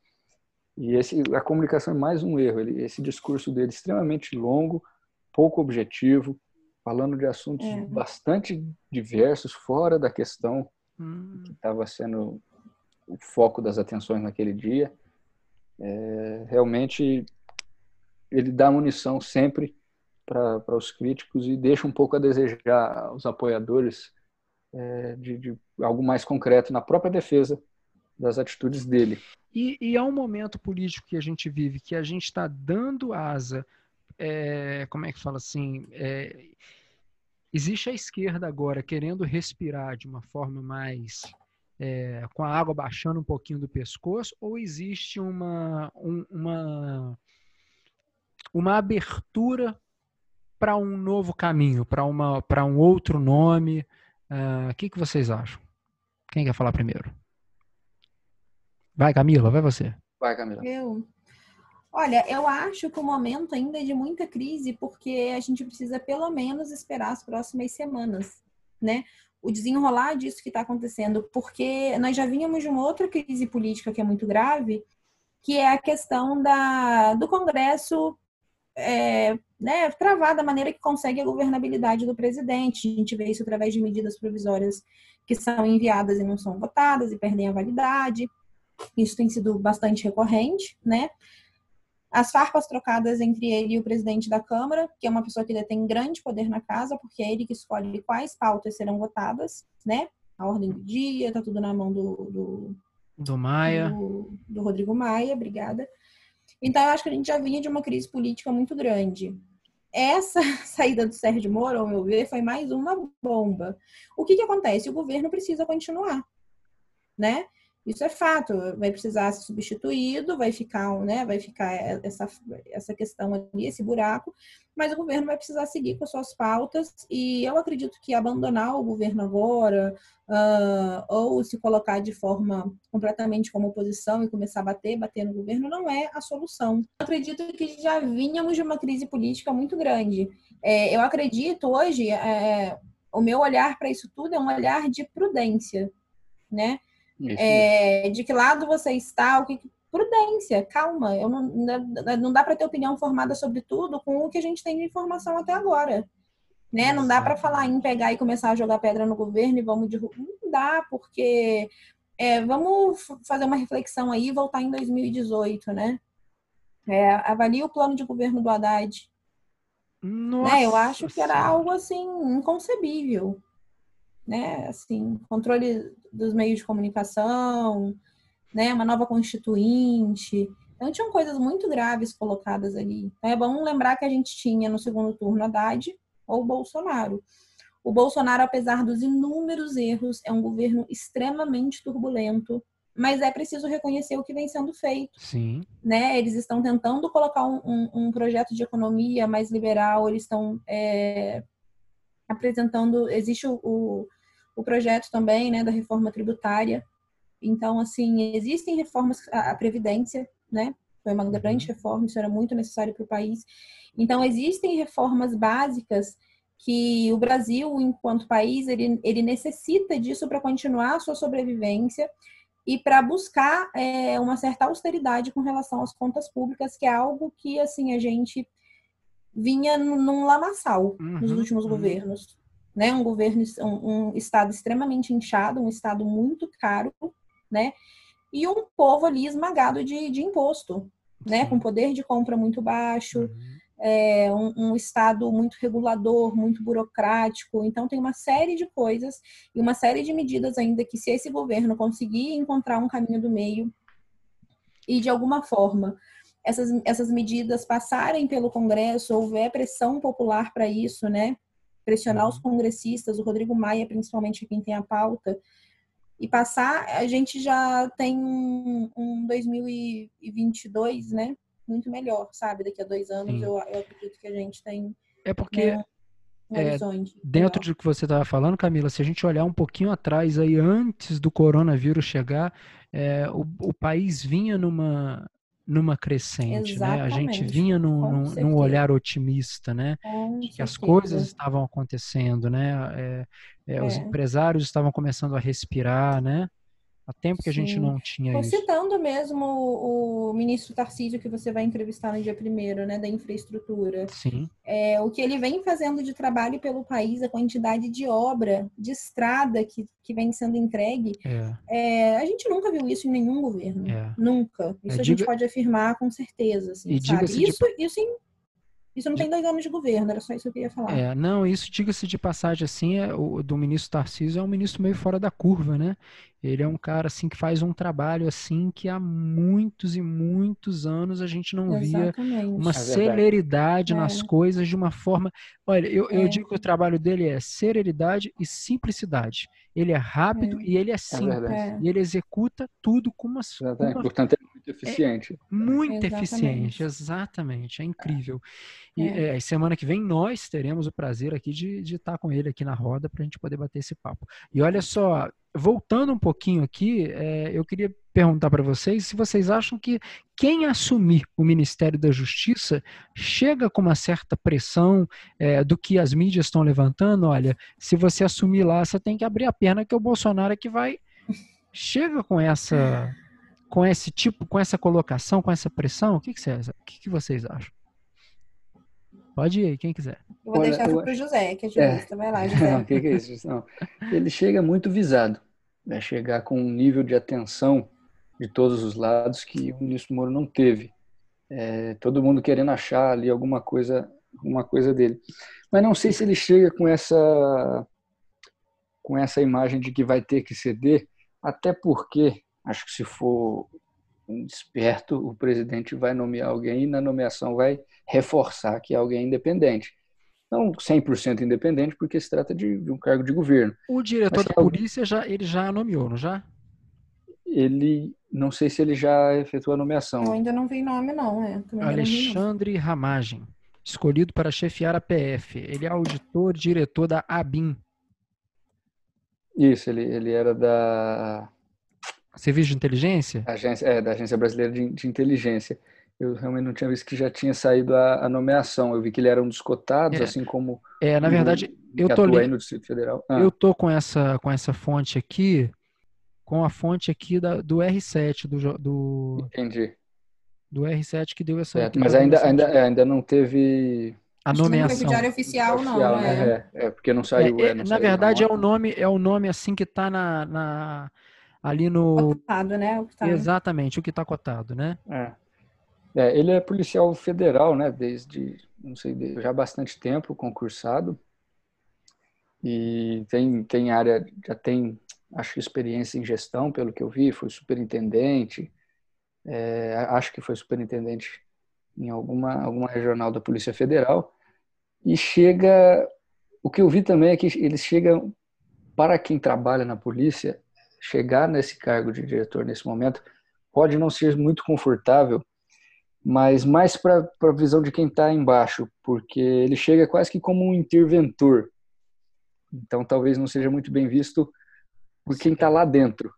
C: E esse, a comunicação é mais um erro. Ele, esse discurso dele é extremamente longo, pouco objetivo, falando de assuntos é. bastante diversos, fora da questão hum. que estava sendo o foco das atenções naquele dia. É, realmente, ele dá munição sempre para os críticos e deixa um pouco a desejar aos apoiadores é, de, de algo mais concreto na própria defesa das atitudes dele.
A: E, e é um momento político que a gente vive, que a gente está dando asa, é, como é que fala assim? É, existe a esquerda agora querendo respirar de uma forma mais é, com a água baixando um pouquinho do pescoço, ou existe uma, um, uma, uma abertura para um novo caminho, para um outro nome? Uh, o que, que vocês acham? Quem quer falar primeiro? Vai, Camila, vai você.
C: Vai, Camila.
B: Eu. Olha, eu acho que o momento ainda é de muita crise, porque a gente precisa pelo menos esperar as próximas semanas, né? O desenrolar disso que está acontecendo, porque nós já vínhamos de uma outra crise política que é muito grave, que é a questão da, do Congresso é, né, travar da maneira que consegue a governabilidade do presidente. A gente vê isso através de medidas provisórias que são enviadas e não são votadas e perdem a validade. Isso tem sido bastante recorrente, né? As farpas trocadas entre ele e o presidente da Câmara, que é uma pessoa que detém grande poder na casa, porque é ele que escolhe quais pautas serão votadas, né? A ordem do dia, tá tudo na mão do.
A: Do, do Maia.
B: Do, do Rodrigo Maia, obrigada. Então, eu acho que a gente já vinha de uma crise política muito grande. Essa saída do Sérgio Moro, ao meu ver, foi mais uma bomba. O que, que acontece? O governo precisa continuar, né? Isso é fato, vai precisar ser substituído, vai ficar, né, vai ficar essa, essa questão ali, esse buraco, mas o governo vai precisar seguir com suas pautas e eu acredito que abandonar o governo agora uh, ou se colocar de forma completamente como oposição e começar a bater, bater no governo não é a solução. Eu acredito que já vínhamos de uma crise política muito grande. É, eu acredito hoje, é, o meu olhar para isso tudo é um olhar de prudência, né? É, de que lado você está, o que prudência, calma. Eu não, não dá para ter opinião formada sobre tudo com o que a gente tem de informação até agora. Né? Não dá para falar em pegar e começar a jogar pedra no governo e vamos derrubar. Não dá, porque é, vamos fazer uma reflexão aí e voltar em 2018, né? É, avalie o plano de governo do Haddad. Nossa né? Eu acho que era algo assim inconcebível né? Assim, controle dos meios de comunicação, né, uma nova constituinte. Então, tinham coisas muito graves colocadas ali. Então, é bom lembrar que a gente tinha no segundo turno Haddad ou Bolsonaro. O Bolsonaro, apesar dos inúmeros erros, é um governo extremamente turbulento, mas é preciso reconhecer o que vem sendo feito.
A: Sim.
B: Né? Eles estão tentando colocar um, um, um projeto de economia mais liberal, eles estão é, apresentando. Existe o, o, o, projeto também né, da reforma tributária. Então, assim, existem reformas, a, a Previdência, né? Foi uma grande uhum. reforma, isso era muito necessário para o país. Então, existem reformas básicas que o Brasil, enquanto país, ele, ele necessita disso para continuar a sua sobrevivência e para buscar é, uma certa austeridade com relação às contas públicas, que é algo que assim a gente vinha num lamaçal uhum, nos últimos uhum. governos, né? Um governo, um, um, estado extremamente inchado, um estado muito caro, né? E um povo ali esmagado de, de imposto, né? Com poder de compra muito baixo. Uhum é, um, um, Estado muito regulador, muito burocrático. Então, tem uma série de coisas e uma série de medidas ainda que, se esse governo conseguir encontrar um caminho do meio e, de alguma forma, essas, essas medidas passarem pelo Congresso, houver pressão popular para isso, né? Pressionar os uhum. congressistas, o Rodrigo Maia, principalmente, quem tem a pauta, e passar, a gente já tem um, um 2022, né? muito melhor, sabe? Daqui a dois anos eu, eu, acredito que a gente tem.
A: É porque. Né, um é, dentro de que você estava falando, Camila, se a gente olhar um pouquinho atrás aí, antes do coronavírus chegar, é, o, o país vinha numa, numa crescente, Exatamente, né? A gente vinha num, num, num olhar otimista, né? Com que certeza. as coisas estavam acontecendo, né? É, é, os é. empresários estavam começando a respirar, né? Há tempo que Sim. a gente não tinha Tô
B: isso. Citando mesmo o, o, ministro Tarcísio, que você vai entrevistar no dia primeiro, né, da infraestrutura.
A: Sim.
B: É, o que ele vem fazendo de trabalho pelo país, a quantidade de obra, de estrada que, que vem sendo entregue, é. É, a gente nunca viu isso em nenhum governo. É. Nunca. Isso é, a gente pode afirmar com certeza. Assim, e? Isso, de... isso em isso não tem dois anos de governo, era só isso que eu queria falar.
A: É, não, isso, diga-se de passagem, assim, é, o do ministro Tarcísio é um ministro meio fora da curva, né? Ele é um cara, assim, que faz um trabalho, assim, que há muitos e muitos anos a gente não Exatamente. via uma é celeridade é. nas coisas de uma forma... Olha, eu, eu é. digo que o trabalho dele é serenidade e simplicidade. Ele é rápido é. e ele é simples. e ele executa tudo com uma...
C: Uma... Portanto, é muito eficiente.
A: É muito exatamente. eficiente, exatamente. É incrível. E é. É, semana que vem nós teremos o prazer aqui de, de estar com ele aqui na roda para a gente poder bater esse papo. E olha só, voltando um pouquinho aqui, é, eu queria perguntar para vocês se vocês acham que quem assumir o Ministério da Justiça chega com uma certa pressão é, do que as mídias estão levantando. Olha, se você assumir lá, você tem que abrir a perna que o Bolsonaro é que vai. Chega com essa com esse tipo, com essa colocação, com essa pressão? O que, que, vocês, o que, que vocês acham? Pode ir aí, quem quiser.
B: Eu vou Olha, deixar para o José, que é, é. jurista. É. Vai lá, José. Não,
C: que, que é isso? Não. Ele chega muito visado. Vai chegar com um nível de atenção de todos os lados que o ministro Moro não teve. É, todo mundo querendo achar ali alguma coisa, alguma coisa dele. Mas não sei se ele chega com essa com essa imagem de que vai ter que ceder, até porque Acho que se for esperto, o presidente vai nomear alguém e na nomeação vai reforçar que é alguém independente. Não 100% independente, porque se trata de, de, um cargo de governo.
A: O diretor da polícia já ele já nomeou, não já?
C: Ele não sei se ele já efetuou a nomeação.
B: Eu ainda não vi nome não, é.
A: Alexandre Ramagem, escolhido para chefiar a PF. Ele é auditor diretor da ABIN.
C: Isso, ele, ele era da
A: Serviço de inteligência?
C: Agência, é, da Agência Brasileira de, de, Inteligência. Eu realmente não tinha visto que já tinha saído a, a nomeação. Eu vi que ele era um dos cotados, é. assim como.
A: É, na verdade, eu tô lendo. no Distrito Federal. Ah. Eu tô com essa, com essa fonte aqui, com a fonte aqui da, do R7, do, do.
C: Entendi.
A: Do R7 que deu essa.
C: É, mas ainda, ainda, é, ainda não teve
A: a nomeação.
B: Não diário oficial, não. Oficial, né?
C: é. É, é, porque não saiu.
A: É, é
C: não
A: na verdade, é o nome, é o nome assim que está na, na, ali no.
B: Cotado, né? O
A: tá... Exatamente, o que está cotado, né?
C: É. é. Ele é policial federal, né? Desde, não sei, já há bastante tempo concursado. E tem, tem área, já tem acho que experiência em gestão, pelo que eu vi, foi superintendente, é, acho que foi superintendente em alguma, alguma regional da Polícia Federal, e chega, o que eu vi também é que eles chegam, para quem trabalha na polícia, chegar nesse cargo de diretor nesse momento pode não ser muito confortável, mas mais para a visão de quem está embaixo, porque ele chega quase que como um interventor. Então talvez não seja muito bem visto por quem está lá dentro.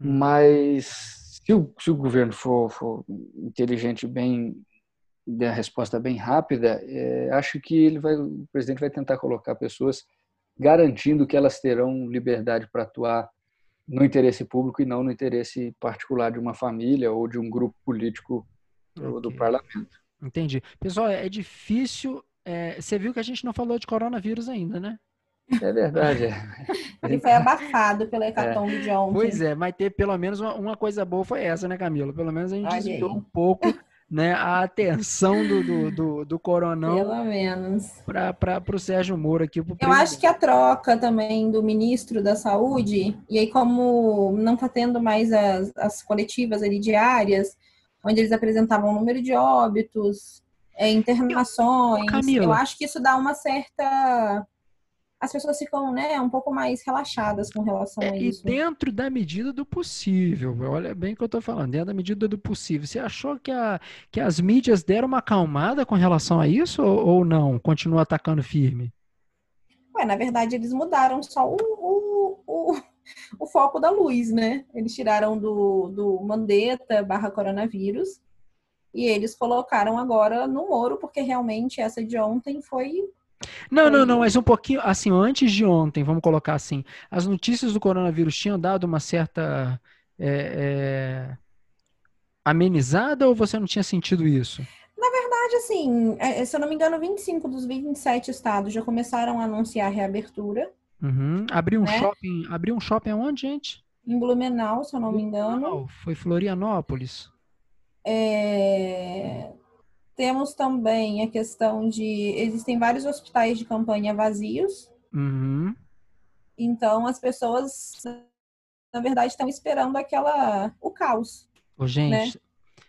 C: Hum. Mas se o, se o governo for, for inteligente, bem der a resposta bem rápida, é, acho que ele vai, o presidente vai tentar colocar pessoas garantindo que elas terão liberdade para atuar no interesse público e não no interesse particular de uma família ou de um grupo político okay. do parlamento.
A: Entendi. Pessoal, é difícil. É, você viu que a gente não falou de coronavírus ainda, né?
C: É verdade. É.
B: Ele foi abafado pela é. hecatombe é. de ontem.
A: Pois é, mas ter pelo menos uma, uma, coisa boa foi essa, né, Camila? Pelo menos a gente desviou um pouco né, a atenção do, do, do, do coronel.
B: Pelo menos.
A: Para o Sérgio Moro aqui.
B: Eu acho que a troca também do ministro da Saúde, e aí como não está tendo mais as, as coletivas ali diárias, onde eles apresentavam o número de óbitos, é, internações, eu, eu acho que isso dá uma certa as pessoas ficam né, um pouco mais relaxadas com relação é, a isso.
A: E dentro da medida do possível, olha bem o que eu estou falando, dentro da medida do possível. Você achou que, a, que as mídias deram uma acalmada com relação a isso ou, ou não? Continua atacando firme?
B: Ué, na verdade, eles mudaram só o, o, o, o foco da luz, né? Eles tiraram do, do Mandetta barra coronavírus e eles colocaram agora no Moro, porque realmente essa de ontem foi
A: não, não, não, mas um pouquinho, assim, antes de ontem, vamos colocar assim, as notícias do coronavírus tinham dado uma certa é, é, amenizada ou você não tinha sentido isso?
B: Na verdade, assim, é, se eu não me engano, 25 dos 27 estados já começaram a anunciar a reabertura.
A: Uhum. Abriu um né? shopping, abriu um shopping aonde, gente?
B: Em Blumenau, se eu não me engano.
A: Foi Florianópolis.
B: É... Temos também a questão de. Existem vários hospitais de campanha vazios.
A: Uhum.
B: Então, as pessoas, na verdade, estão esperando aquela. o caos.
A: Ô, gente, né?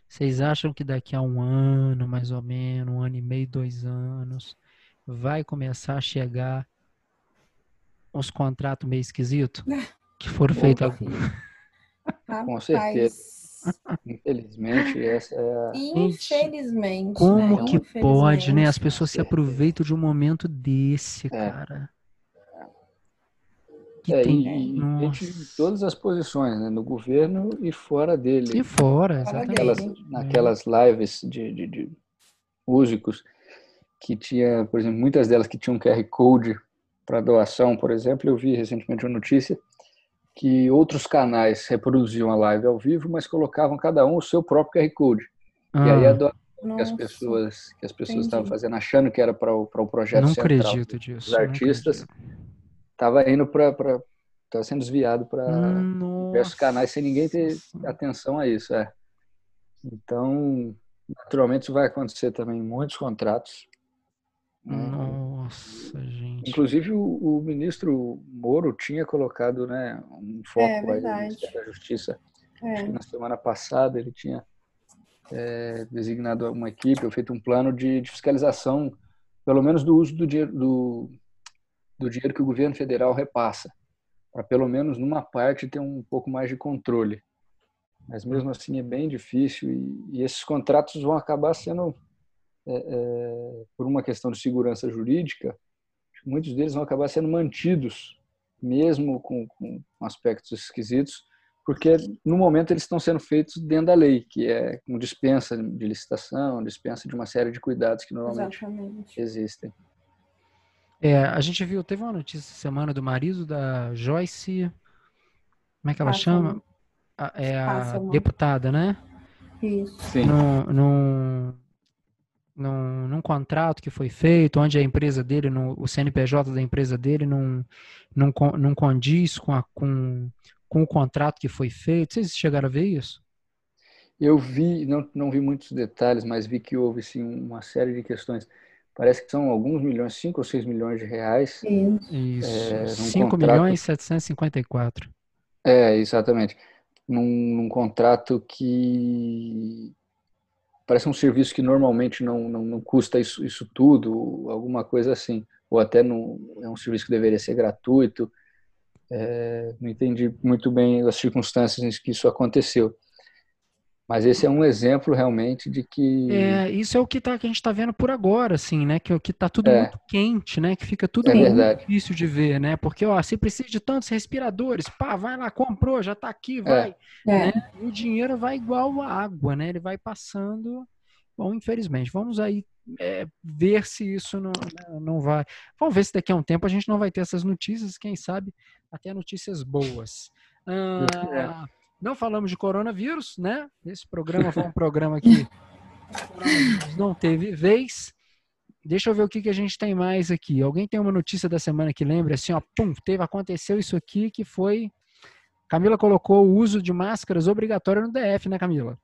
A: vocês acham que daqui a um ano, mais ou menos, um ano e meio, dois anos, vai começar a chegar uns contratos meio esquisitos que foram feitos?
C: Com certeza. Infelizmente, essa é a...
B: Infelizmente.
A: Como né? que pode, né? As pessoas se aproveitam de um momento desse, é. cara.
C: Que é, tem... e, e todas as posições, né? No governo e fora dele.
A: E fora, exatamente.
C: Naquelas, naquelas lives de, de, de músicos que tinha, por exemplo, muitas delas que tinham QR Code para doação, por exemplo, eu vi recentemente uma notícia que outros canais reproduziam a live ao vivo, mas colocavam cada um o seu próprio QR Code. Ah. E aí a do... que as pessoas que as pessoas estavam fazendo achando que era para o para o projeto
A: não central. acredito disso,
C: dos artistas estava indo para estava sendo desviado para diversos canais sem ninguém ter atenção a isso é. Então naturalmente isso vai acontecer também em muitos contratos.
A: Nossa, gente.
C: Inclusive, o, o, ministro Moro tinha colocado né, um foco é, aí no Ministério da Justiça. É. Na semana passada ele tinha é, designado uma equipe, feito um plano de, de, fiscalização, pelo menos do uso do dinheiro, do, do dinheiro que o governo federal repassa, para pelo menos numa parte ter um pouco mais de controle. Mas mesmo assim é bem difícil e, e esses contratos vão acabar sendo é, é, por uma questão de segurança jurídica, muitos deles vão acabar sendo mantidos, mesmo com, com aspectos esquisitos, porque no momento eles estão sendo feitos dentro da lei, que é com dispensa de licitação, dispensa de uma série de cuidados que normalmente Exatamente. existem.
A: É, a gente viu, teve uma notícia essa semana do marido da Joyce, como é que ela chama? A, é a deputada, né?
B: Isso.
A: Sim. Num, num, num, num, contrato que foi feito, onde a empresa dele, no, o CNPJ da empresa dele não, não, não condiz com, a, com, com o contrato que foi feito. Vocês chegaram a ver isso?
C: Eu vi, não, não vi muitos detalhes, mas vi que houve sim uma série de questões. parece que são alguns milhões, 5 ou 6 milhões de reais.
A: Isso, é, 5 contrato... milhões e 754.
C: É, exatamente. Num, num, contrato que parece um serviço que normalmente não, não, não custa isso, isso tudo, alguma coisa assim. Ou até não, é um serviço que deveria ser gratuito. É, não entendi muito bem as circunstâncias em que isso aconteceu. Mas esse é um exemplo realmente de que.
A: É, isso é o que, tá, que a gente está vendo por agora, assim, né? Que, que tá tudo é. muito quente, né? Que fica tudo é muito verdade. difícil de ver, né? Porque, ó, você precisa de tantos respiradores, pá, vai lá, comprou, já está aqui, é. vai. É. Né? E o dinheiro vai igual a água, né? Ele vai passando. Bom, infelizmente, vamos aí é, ver se isso não, não vai. Vamos ver se daqui a um tempo a gente não vai ter essas notícias, quem sabe até notícias boas. Ah, não falamos de coronavírus, né? Esse programa foi um programa que não teve vez. Deixa eu ver o que, que a gente tem mais aqui. Alguém tem uma notícia da semana que lembra assim, ó, pum, teve, aconteceu isso aqui que foi. Camila colocou o uso de máscaras obrigatório no DF, né, Camila?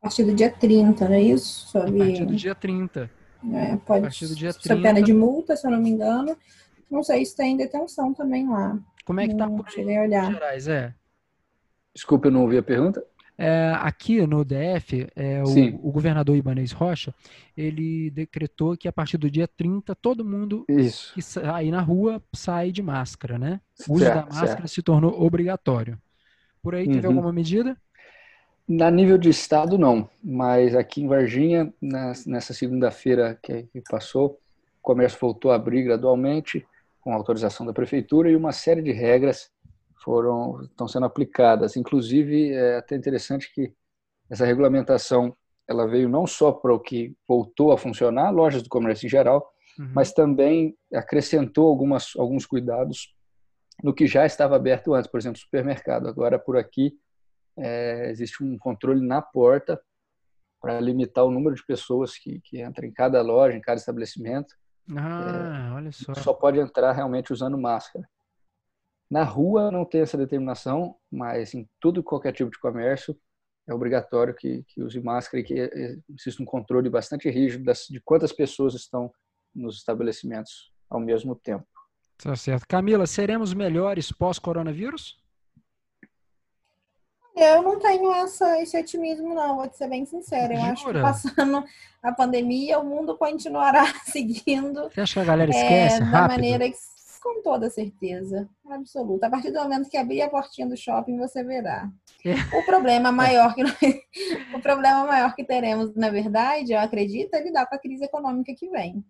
B: A partir do dia 30, não é isso?
A: Sobre... A partir do dia 30.
B: É, pode. A partir do dia 30. pena de multa, se eu não me engano. Não sei se tem detenção também lá.
A: Como é que tá
B: por aí, olhar.
A: Gerais, é?
C: Desculpa, eu não ouvi a pergunta.
A: É, aqui no DF, é, o, o, governador Ibanez Rocha, ele decretou que a partir do dia 30, todo mundo
C: Isso.
A: que sair na rua sai de máscara, né? O uso certo, da máscara certo. se tornou obrigatório. Por aí, teve uhum. alguma medida?
C: Na nível de estado, não. Mas aqui em Varginha, nessa segunda-feira que passou, o comércio voltou a abrir gradualmente, com autorização da prefeitura, e uma série de regras foram estão sendo aplicadas. Inclusive, é até interessante que essa regulamentação ela veio não só para o que voltou a funcionar, lojas do comércio em geral, uhum. mas também acrescentou algumas, alguns cuidados no que já estava aberto antes, por exemplo, supermercado. Agora, por aqui, é, existe um controle na porta para limitar o número de pessoas que, que entram em cada loja, em cada estabelecimento.
A: Ah, é, olha só.
C: Só pode entrar realmente usando máscara. Na rua não tem essa determinação, mas em tudo qualquer tipo de comércio é obrigatório que, que use máscara e que exista um controle bastante rígido das, de quantas pessoas estão nos estabelecimentos ao mesmo tempo.
A: Tá certo. Camila, seremos melhores pós-coronavírus?
B: Eu não tenho essa, esse otimismo, não, vou ser bem sincera. Eu Jura? acho que passando a pandemia, o mundo continuará seguindo.
A: Você acha que a galera esquece? É,
B: da maneira que com toda certeza, absoluta. A partir do momento que abrir a portinha do shopping, você verá. É. O problema maior que o problema maior que teremos, na verdade, eu acredito, é lidar com a crise econômica que vem.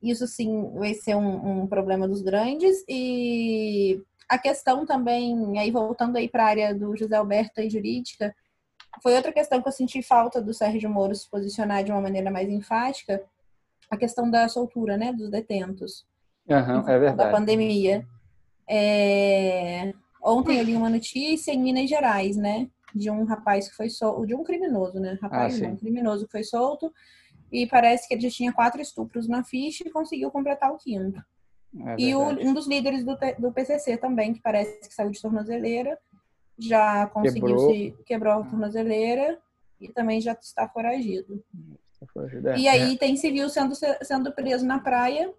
B: Isso sim vai ser um, um problema dos grandes e a questão também, aí voltando aí para a área do José Alberto e jurídica, foi outra questão que eu senti falta do Sérgio Moro se posicionar de uma maneira mais enfática, a questão da soltura, né, dos detentos.
C: Uhum, é verdade.
B: Da pandemia. É... Ontem eu li uma notícia em Minas Gerais, né? De um rapaz que foi solto, de um criminoso, né? Rapaz, ah, não, um criminoso que foi solto e parece que ele já tinha quatro estupros na ficha e conseguiu completar o quinto. É e o, um dos líderes do, do PCC também, que parece que saiu de tornozeleira, já conseguiu quebrou. se quebrou a tornozeleira e também já está foragido. foragido é. E aí é. tem civil sendo, sendo preso na praia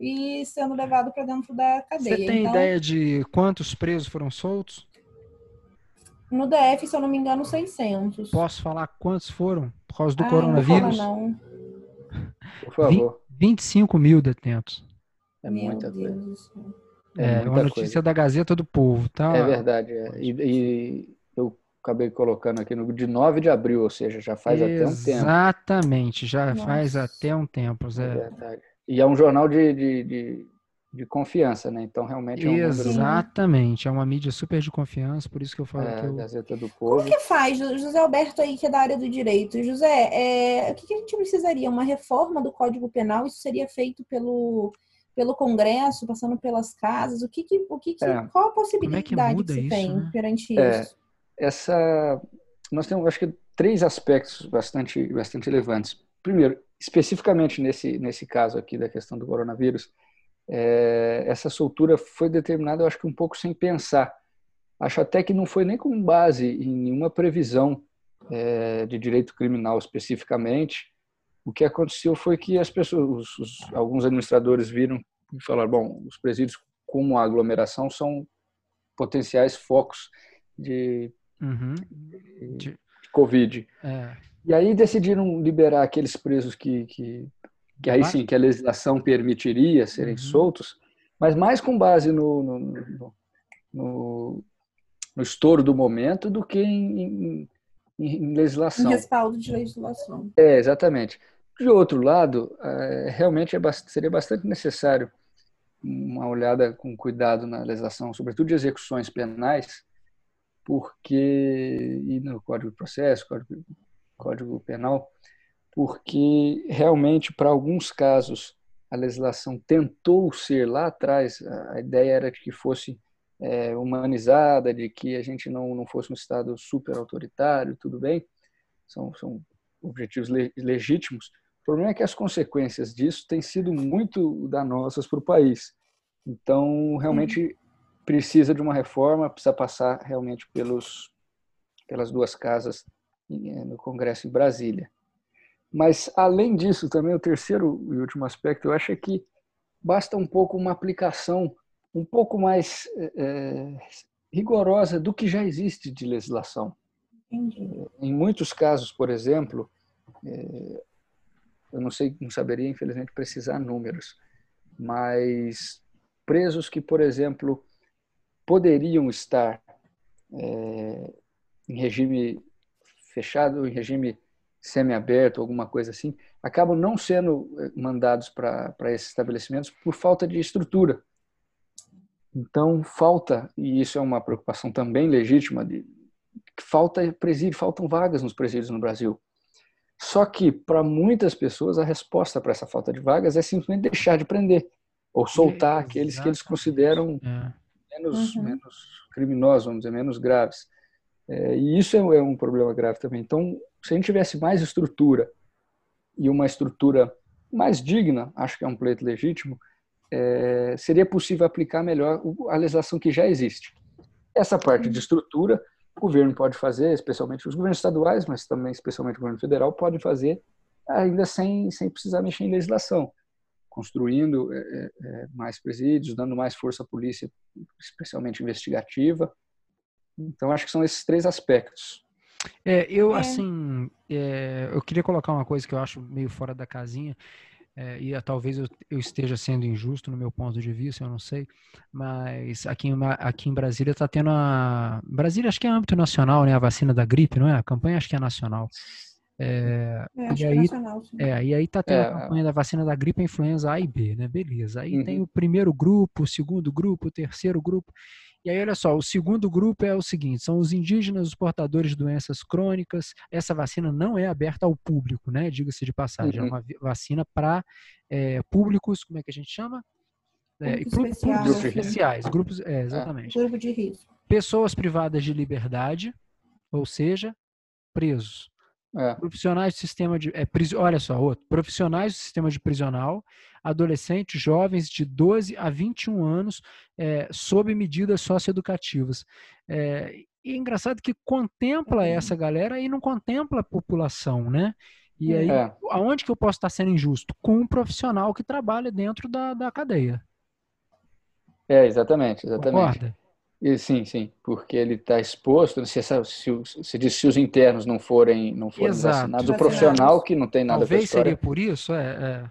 B: e sendo levado para dentro da cadeia.
A: Você tem então, ideia de quantos presos foram soltos?
B: No DF, se eu não me engano, 600.
A: Posso falar quantos foram por causa do ah, coronavírus?
B: Não, não.
C: Por favor.
A: 25 mil detentos.
C: É Meu muita Deus
A: coisa. É, é uma notícia coisa. da Gazeta do Povo, tá?
C: É verdade. É. E, e, eu acabei colocando aqui no de 9 de abril, ou seja, já faz
A: Exatamente,
C: até um tempo.
A: Exatamente, já Nossa. faz até um tempo, Zé.
C: É verdade. E é um jornal de, de, de, de confiança, né? Então, realmente é um
A: Exatamente, número... é uma mídia super de confiança, por isso que eu falo é, que eu...
C: Gazeta do Povo.
B: Como que faz, José Alberto aí, que é da área do direito? José, é... o que, que a gente precisaria? Uma reforma do Código Penal? Isso seria feito pelo pelo Congresso, passando pelas casas, o que, que o que, que é. qual a possibilidade
A: é que,
B: que se
A: isso,
B: tem
A: né?
B: perante
C: é,
B: isso?
C: Essa nós temos acho que três aspectos bastante bastante relevantes. Primeiro, especificamente nesse, nesse caso aqui da questão do coronavírus, é, essa soltura foi determinada, eu acho que um pouco sem pensar. Acho até que não foi nem com base em nenhuma previsão é, de direito criminal especificamente, o que aconteceu foi que as pessoas, os, os, alguns administradores viram e falaram, bom, os presídios como aglomeração são potenciais focos de, uhum. de, de Covid. É. E aí decidiram liberar aqueles presos que, que, que aí sim, que a legislação permitiria serem uhum. soltos, mas mais com base no, no, no, no, no estouro do momento do que em, em, em legislação. Em
B: respaldo de legislação.
C: É, exatamente. De outro lado, é, realmente é bastante, seria bastante necessário uma olhada com cuidado na legislação, sobretudo de execuções penais, porque e no Código de Processo, Código, Código Penal, porque realmente para alguns casos a legislação tentou ser lá atrás, a ideia era que fosse é, humanizada, de que a gente não, não fosse um Estado super autoritário, tudo bem, são, são objetivos le, legítimos, problema é que as consequências disso têm sido muito danosas para o país. Então, realmente. Precisa de uma reforma, precisa passar realmente pelos, pelas duas casas eh, no Congresso em Brasília. Mas, além disso, também o terceiro e último aspecto, eu acho é que basta um pouco uma aplicação um pouco mais é, rigorosa do que já existe de legislação. Entendi. Em muitos casos, por exemplo, é, eu não sei, não saberia infelizmente precisar números, mas presos que, por exemplo, poderiam estar é, em regime fechado, em regime semiaberto, alguma coisa assim, acabam não sendo é, mandados para esses estabelecimentos por falta de estrutura. Então falta, e isso é uma preocupação também legítima, de, falta presídio, faltam vagas nos presídios no Brasil. Só que, para muitas pessoas, a resposta para essa falta de vagas é simplesmente deixar de prender ou soltar é, aqueles que eles consideram é. Menos, uhum. menos criminosos, vamos dizer, menos graves. É, e isso é, é um problema grave também. Então, se a gente tivesse mais estrutura e uma estrutura mais digna, acho que é um pleito legítimo, é, seria possível aplicar melhor a legislação que já existe. Essa parte de estrutura o governo pode fazer, especialmente os governos estaduais, mas também especialmente o governo federal, pode fazer ainda sem, sem precisar mexer em legislação, construindo é, é, é, mais presídios, dando mais força à polícia, especialmente investigativa. Então, acho que são esses três aspectos.
A: É, eu, é. assim, é, eu queria colocar uma coisa que eu acho meio fora da casinha, é, e talvez eu, eu, esteja sendo injusto no meu ponto de vista, eu não sei, mas aqui em, aqui em Brasília está tendo a. Brasília acho que é âmbito nacional, né? A vacina da gripe, não é? A campanha acho que é nacional.
B: É, é, e, é aí, é
A: é, e aí tá tendo a é, campanha da vacina da gripe, influenza A e B, né? Beleza. Aí uhum. tem o primeiro grupo, o segundo grupo, o terceiro grupo. E aí, olha só, o segundo grupo é o seguinte: são os indígenas, os portadores de doenças crônicas. Essa vacina não é aberta ao público, né? Diga-se de passagem, uhum. é uma vacina para é, públicos, como é que a gente chama?
B: É, grupos especiais.
A: especiais, grupos, é, exatamente.
B: Grupo de risco.
A: Pessoas privadas de liberdade, ou seja, presos. É. Profissionais do sistema de. É, pris, olha só, outro. Profissionais do sistema de prisional, adolescentes, jovens de 12 a 21 anos, é, sob medidas socioeducativas. É, e é engraçado que contempla essa galera e não contempla a população, né? E aí, é. aonde que eu posso estar sendo injusto? Com um profissional que trabalha dentro da, da cadeia.
C: É, exatamente, exatamente. Concorda? E, sim, sim, porque ele está exposto, se, essa, se, se, diz, se os internos não forem, não forem Exato. vacinados, o profissional que não tem nada
A: Talvez
C: a ver seria
A: por isso, é.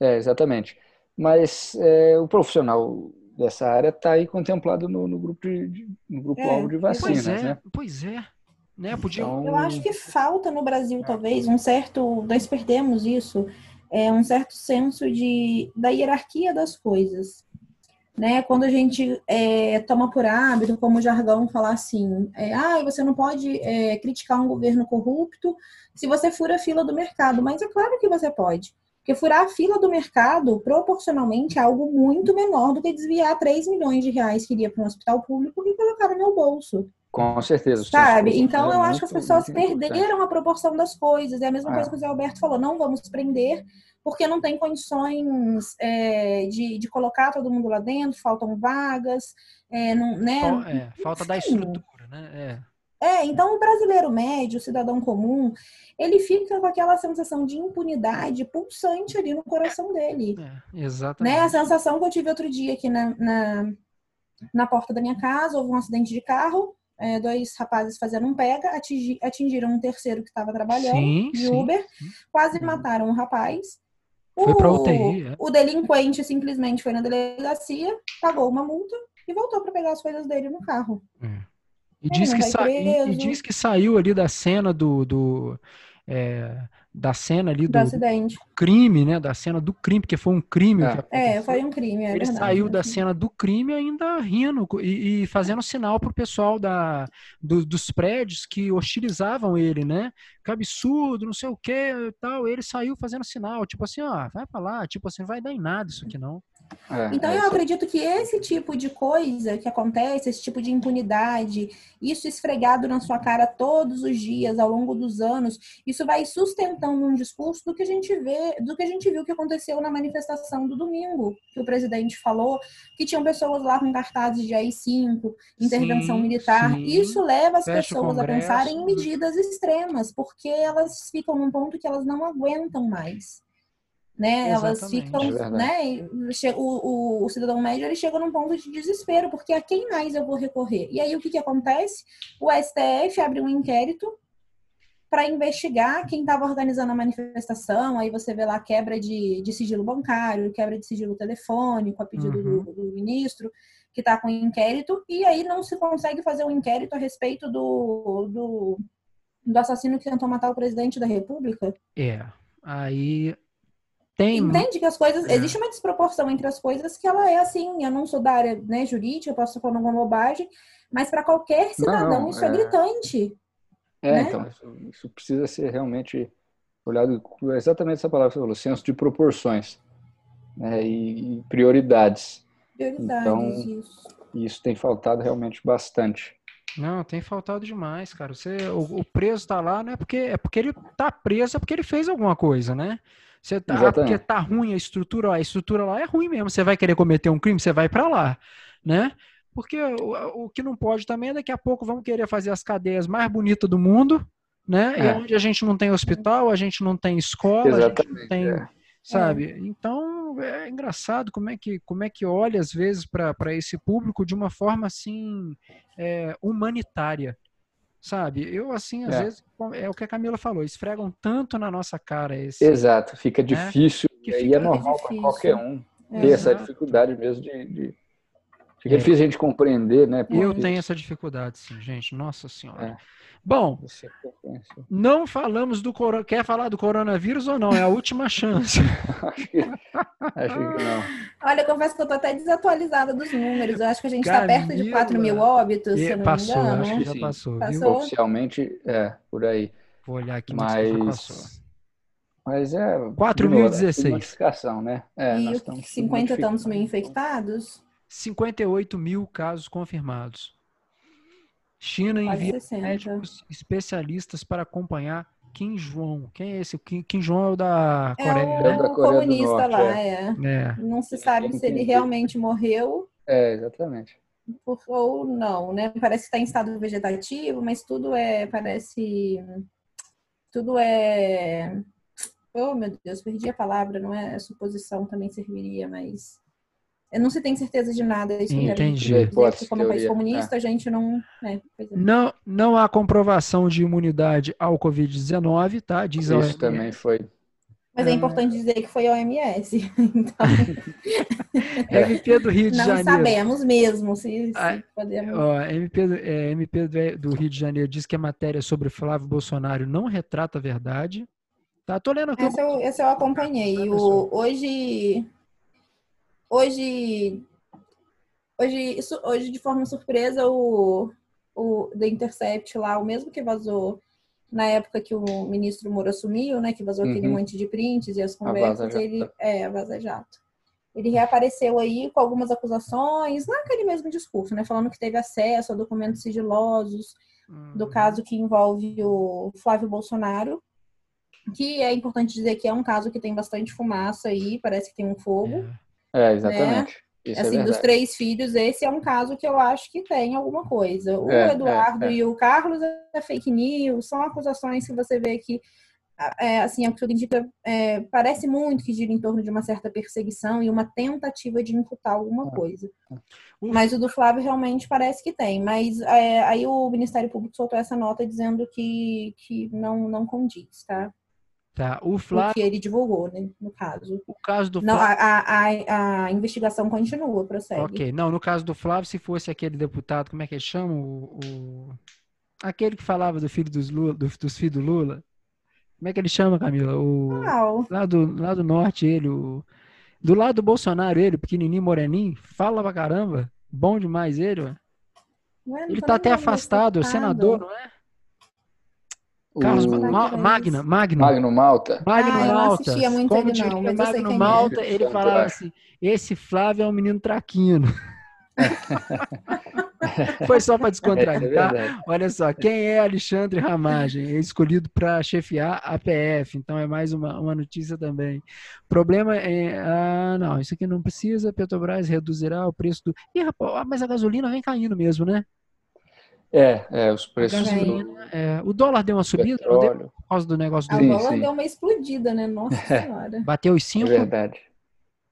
C: É, é exatamente. Mas é, o profissional dessa área está aí contemplado no, no grupo de, no grupo é, alvo de vacinas,
A: pois é,
C: né?
A: Pois é. Né? Podia... Então...
B: Eu acho que falta no Brasil, talvez, um certo. Nós perdemos isso, é, um certo senso de, da hierarquia das coisas né? Quando a gente é, toma por hábito, como jargão, falar assim, é, ah, você não pode é, criticar um governo corrupto se você fura a fila do mercado, mas é claro que você pode. Porque furar a fila do mercado, proporcionalmente, é algo muito menor do que desviar 3 milhões de reais que iria para um hospital público e colocar no meu bolso.
C: Com certeza.
B: Sabe? Então, eu acho que as pessoas perderam a proporção das coisas. É a mesma coisa que o Zé Alberto falou: não vamos prender porque não tem condições é, de, de colocar todo mundo lá dentro, faltam vagas, é, não, né?
A: É, falta da estrutura, né?
B: É. É, então o brasileiro médio, o cidadão comum, ele fica com aquela sensação de impunidade pulsante ali no coração dele.
A: É, exatamente.
B: Né? A sensação que eu tive outro dia aqui na, na, na porta da minha casa, houve um acidente de carro, é, dois rapazes fazendo um pega, atingi, atingiram um terceiro que estava trabalhando sim, de sim. Uber, quase uhum. mataram um rapaz.
A: Foi o, pra UTI,
B: é. o delinquente simplesmente foi na delegacia, pagou uma multa e voltou para pegar as coisas dele no carro.
A: É. E, diz que sa... e, diz que saiu ali da cena do, do é, da cena ali do, do, crime, né? Da cena do crime, porque foi um crime.
B: É, é foi um crime. É
A: Ele
B: verdade,
A: saiu da cena do crime ainda rindo e, e fazendo sinal pro pessoal da, do, dos prédios que hostilizavam ele, né? Que absurdo, não sei o que tal. Ele saiu fazendo sinal, tipo assim, ó, vai pra lá, tipo assim, não vai dar em nada isso aqui não.
B: É, então é eu acredito que esse tipo de coisa que acontece, esse tipo de impunidade, isso esfregado na sua cara todos os dias, ao longo dos anos, isso vai sustentando um discurso do que a gente vê, do que a gente viu que aconteceu na manifestação do domingo, que o presidente falou, que tinham pessoas lá com cartazes de AI-5, intervenção sim, militar. Sim. Isso leva as Fecha pessoas a pensarem em medidas extremas, porque elas ficam num ponto que elas não aguentam mais né? Elas ficam, é né? O, o, o, cidadão médio ele chega num ponto de desespero, porque a quem mais eu vou recorrer? E aí o que, que acontece? O STF abre um inquérito para investigar quem estava organizando a manifestação. Aí você vê lá quebra de, de sigilo bancário, quebra de sigilo telefônico, a pedido uhum. do, do, ministro, que está com inquérito, e aí não se consegue fazer um inquérito a respeito do, do, do assassino que tentou matar o presidente da República.
A: É. Aí tem...
B: Entende que as coisas. É. Existe uma desproporção entre as coisas que ela é assim. Eu não sou da área né, jurídica, eu posso falar alguma bobagem, mas para qualquer cidadão não, isso é, é gritante.
C: É, né? então, isso, isso, precisa ser realmente olhado exatamente essa palavra que você falou, senso de proporções né, e, prioridades.
B: Prioridades, então, isso.
C: Isso tem faltado realmente bastante.
A: Não, tem faltado demais, cara. Você, o, o preso tá lá, não é porque é porque ele tá preso, é porque ele fez alguma coisa, né? Você tá, ah, porque tá ruim a estrutura, a estrutura lá é ruim mesmo. Você vai querer cometer um crime, você vai para lá, né? Porque o, o, que não pode também é daqui a pouco vamos querer fazer as cadeias mais bonitas do mundo, né? É. E onde a gente não tem hospital, a gente não tem escola, Exatamente, a gente não tem, é. sabe? É. Então é engraçado como é que como é que olha às vezes para esse público de uma forma assim é, humanitária, Sabe? Eu, assim, às é. vezes, é o que a Camila falou, esfregam tanto na nossa cara esse.
C: Exato, fica né? difícil. E aí é normal para qualquer um ter essa dificuldade mesmo de. de... Fica é. difícil a gente compreender, né?
A: Porque... Eu tenho essa dificuldade, sim, gente. Nossa Senhora. É. Bom, não falamos do coronavírus. Quer falar do coronavírus ou não? É a última chance.
C: acho, que, acho que não.
B: Olha, eu confesso que eu tô até desatualizada dos números. Eu acho que a gente está perto de 4 mil óbitos, se eu não
A: passou,
B: me engano.
A: Acho que já passou,
B: passou?
C: Oficialmente, é, por aí.
A: Vou olhar aqui,
C: mas, mas, mas é...
A: 4.016.
C: Notificação, né? É,
B: e 50 e tantos mil infectados?
A: 58 mil casos confirmados. China envia médicos especialistas para acompanhar Kim Jong. Quem é esse? Kim, Kim Jong é o da Coreia,
B: é o,
A: né?
B: É o comunista Norte, lá, é. é. Não se sabe se ele realmente morreu.
C: É, exatamente.
B: Ou não, né? Parece que está em estado vegetativo, mas tudo é, parece, tudo é, oh meu Deus, perdi a palavra, não é suposição também serviria, mas não se tem certeza de nada. Isso
A: Entendi.
B: Dizer, como país comunista, é. a gente não, é,
A: é. não. Não há comprovação de imunidade ao Covid-19, tá? Diz
C: Isso a também foi.
B: Mas é ah. importante dizer que foi a OMS. Então...
A: MP do Rio de
B: não
A: Janeiro.
B: Não sabemos mesmo se, se
A: ah, podemos. Ó, MP, do, é, MP do Rio de Janeiro diz que a matéria sobre Flávio Bolsonaro não retrata a verdade. Tá, tô lendo aqui.
B: Essa eu, essa eu acompanhei. O, hoje, Hoje, hoje, isso, hoje de forma surpresa, o, o The Intercept lá, o mesmo que vazou na época que o ministro Moro assumiu, né, que vazou uhum. aquele monte de prints e as conversas, ele é a Vaza Jato. Ele reapareceu aí com algumas acusações, naquele mesmo discurso, né, falando que teve acesso a documentos sigilosos uhum. do caso que envolve o Flávio Bolsonaro, que é importante dizer que é um caso que tem bastante fumaça aí, parece que tem um fogo.
C: É. É, exatamente. Isso é
B: assim, dos
C: verdade.
B: três filhos, esse é um caso que eu acho que tem alguma coisa. O
C: É,
B: Eduardo
C: é, é.
B: e o Carlos é fake news, são acusações que você vê que, é, assim, o que tudo indica, é, parece muito que gira em torno de uma certa perseguição e uma tentativa de imputar alguma coisa.
A: O-
B: Mas o do Flávio realmente parece que tem. Mas é, aí o Ministério Público soltou essa nota dizendo que, que não, não condiz, tá?
A: Tá, o
B: O
A: Flávio,
B: que ele divulgou, né, no caso.
A: o caso do
B: Não,
A: Flávio.
B: a, a, a, a investigação continua, prossegue.
A: Ok, não, no caso do Flávio, se fosse aquele deputado, como é que ele chama? O, o- Aquele que falava do filho dos, Lula, do- dos filhos do Lula. Como é que ele chama, Camila? O... Lá do, lá do norte, ele. O... Do lado do Bolsonaro, ele, pequenininho, moreninho, fala pra caramba. Bom demais ele, ué.
B: Ué, não
A: Ele tá até afastado, é
B: deputado.
A: senador, não é?
C: O
A: Carlos
B: Será
A: Ma- Magna? Magno.
C: Magno Malta.
A: Magno
B: Ah, eu não
A: Malta.
B: assistia muito
A: Como
B: ele, não, mas eu sei
A: Magno
B: é.
A: Malta, ele
C: Eu
A: falava assim: esse Flávio é um menino traquino. Foi só para
C: É, é
A: descontrair, tá? Olha só, quem é Alexandre Ramagem? É escolhido para chefiar a PF, então é mais uma, uma notícia também. Problema é. Ah, não, isso aqui não precisa. Petrobras reduzirá o preço do. Ih, rapaz, ah, mas a gasolina vem caindo mesmo, né?
C: É, é, os preços do
A: é, o dólar deu uma subida não deu por causa do negócio
B: A
A: do.
C: Sim,
B: bola
C: sim.
B: deu uma explodida, né? Nossa senhora.
A: Bateu os
C: É
A: 5?
C: verdade.
B: É,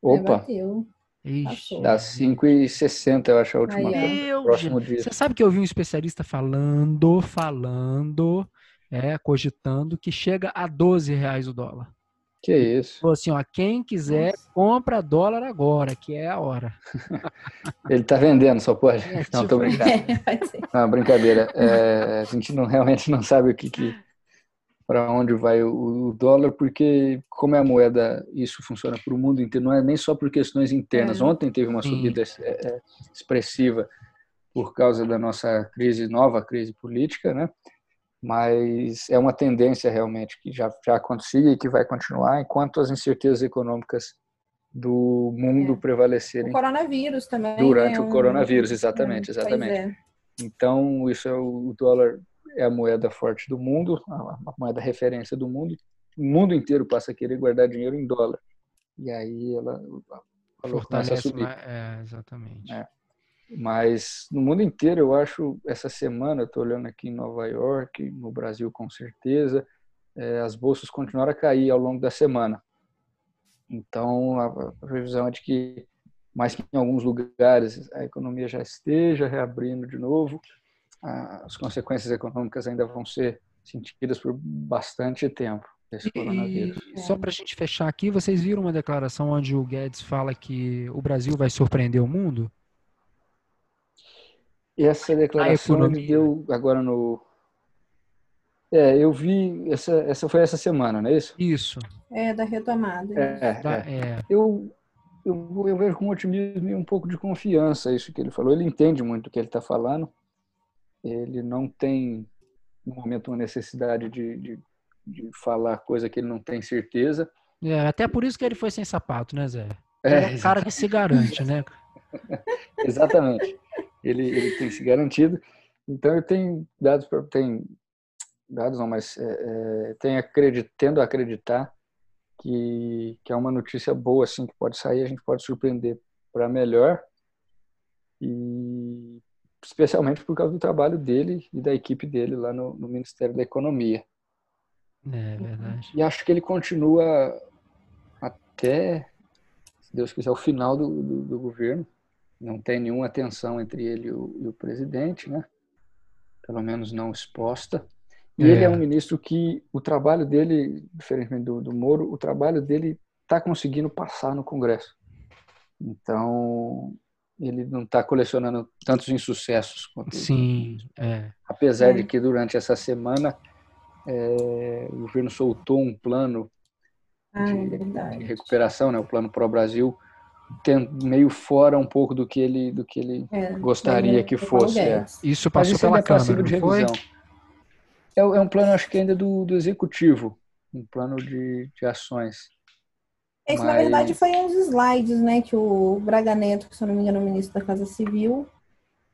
C: Opa,
B: bateu.
A: Ixi.
C: Dá 5,60 eu acho a última.
A: Meu
C: Próximo dia.
A: Você sabe que eu vi um especialista falando, falando, é, cogitando que chega a 12 reais o dólar.
C: Que isso.
A: Falou assim, ó, quem quiser, compra dólar agora, que é a hora.
C: Ele tá vendendo, só pode.
A: É,
C: Não,
A: tipo-
C: tô brincando.
B: É.
C: Não, brincadeira. É, a gente não, realmente não sabe o que, que para onde vai o, o dólar, porque como é a moeda, isso funciona para o mundo inteiro, não é nem só por questões internas.
B: É.
C: Ontem teve uma subida é, é, expressiva por causa da nossa crise, nova crise política, né? Mas é uma tendência realmente que já, já acontecia e que vai continuar enquanto as incertezas econômicas do mundo
B: É.
C: prevalecerem
B: O coronavírus também.
C: durante
B: né,
C: o
B: um-
C: coronavírus, exatamente,
B: Pois
C: exatamente.
B: é.
C: Então, isso é o o dólar é a moeda forte do mundo, a a moeda referência do mundo. O mundo inteiro passa a querer guardar dinheiro em dólar. E aí ela o valor começa a
A: Fortalece
C: subir.
A: mais. É, exatamente.
C: É. Mas no mundo inteiro, eu acho, essa semana, estou olhando aqui em Nova York, no Brasil com certeza, eh, as bolsas continuaram a cair ao longo da semana. Então, a, previsão é de que, mais que em alguns lugares, a economia já esteja reabrindo de novo. As consequências econômicas ainda vão ser sentidas por bastante tempo desse coronavírus.
A: E só para a gente fechar aqui, vocês viram uma declaração onde o Guedes fala que o Brasil vai surpreender o mundo?
C: Essa declaração ele deu agora no. É, eu vi. Essa, essa foi essa semana, não é isso?
A: Isso.
B: É, da retomada.
C: É,
A: Da-
C: é.
A: é,
C: Eu, eu, eu vejo com otimismo e um pouco de confiança isso que ele falou. Ele entende muito o que ele está falando. Ele não tem, no momento, uma necessidade de, de, de falar coisa que ele não tem certeza.
A: é, até por isso que ele foi sem sapato, né, Zé?
C: É,
A: é um cara que se garante, né?
C: Exatamente. Ele, ele tem se garantido. Então, eu tenho dados. Tem dados, não, mas é, é, acredit, tendo a acreditar que, que é uma notícia boa, assim, que pode sair, a gente pode surpreender para melhor. E especialmente por causa do trabalho dele e da equipe dele lá no, no Ministério da Economia.
A: É verdade.
C: E acho que ele continua até, se Deus quiser, o final do, do, do governo. Não tem nenhuma tensão entre ele e o, e o presidente, né? Pelo menos não exposta. E
A: É.
C: ele é um ministro que o trabalho dele, diferentemente do, do Moro, o trabalho dele está conseguindo passar no Congresso. Então, ele não está colecionando tantos insucessos quanto
A: Sim, é.
C: apesar
B: É.
C: de que durante essa semana é, o governo soltou um plano
B: Ah, é
C: de, de recuperação, né, o plano Pro Brasil, meio fora um pouco do que ele do que ele
B: É,
C: gostaria
B: daí
C: que
B: falo
C: fosse. é.
A: Isso passou
C: isso
A: pela
C: é
A: Câmara,
C: de
A: não foi?
C: revisão. É, é um plano, acho que ainda do, do executivo, um plano de, de ações.
B: Isso, na
C: Mas-
B: verdade, foi uns slides, né, que o Braga Neto, que se eu não me engano é o ministro da Casa Civil,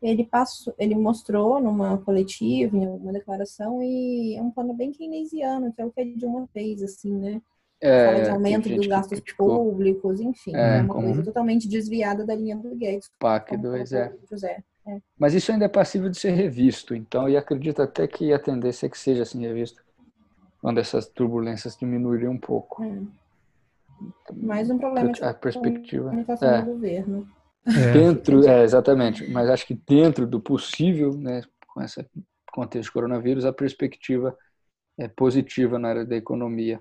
B: ele passou, ele mostrou numa coletiva, em uma declaração, e é um plano bem keynesiano, que é o que a Dilma fez, assim, né? É, fala de aumento dos gastos públicos, enfim, é, é uma coisa totalmente desviada da linha do Guedes.
C: PAC 2, é. José. É. Mas isso ainda é passível de ser revisto, então, e acredito até que a tendência é que seja assim revisto, quando essas turbulências diminuírem um pouco. É.
B: Mais um problema de
C: a perspectiva
B: comunicação é. do governo.
C: É. Dentro, é, exatamente, mas acho que dentro do possível, né, com esse contexto de coronavírus, a perspectiva é positiva na área da economia.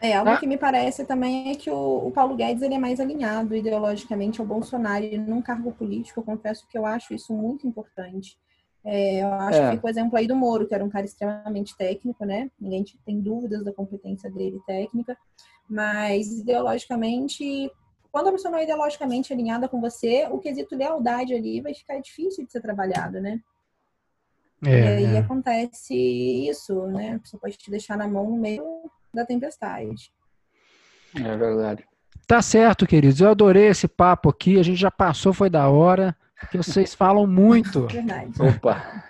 B: É, algo ah. que me parece também é que o, o, Paulo Guedes ele é mais alinhado ideologicamente ao Bolsonaro e num cargo político, eu confesso que eu acho isso muito importante. É, eu acho é. que o exemplo aí do Moro, que era um cara extremamente técnico, né? Ninguém tem dúvidas da competência dele técnica, mas ideologicamente, quando a pessoa não é ideologicamente alinhada com você, o quesito lealdade ali vai ficar difícil de ser trabalhado, né? É, e aí é. acontece isso, né? A pessoa pode te deixar na mão no meio da tempestade.
C: É verdade.
A: Tá certo, queridos. Eu adorei esse papo aqui. A gente já passou, foi da hora. Porque vocês falam muito.
B: Verdade.
C: Opa!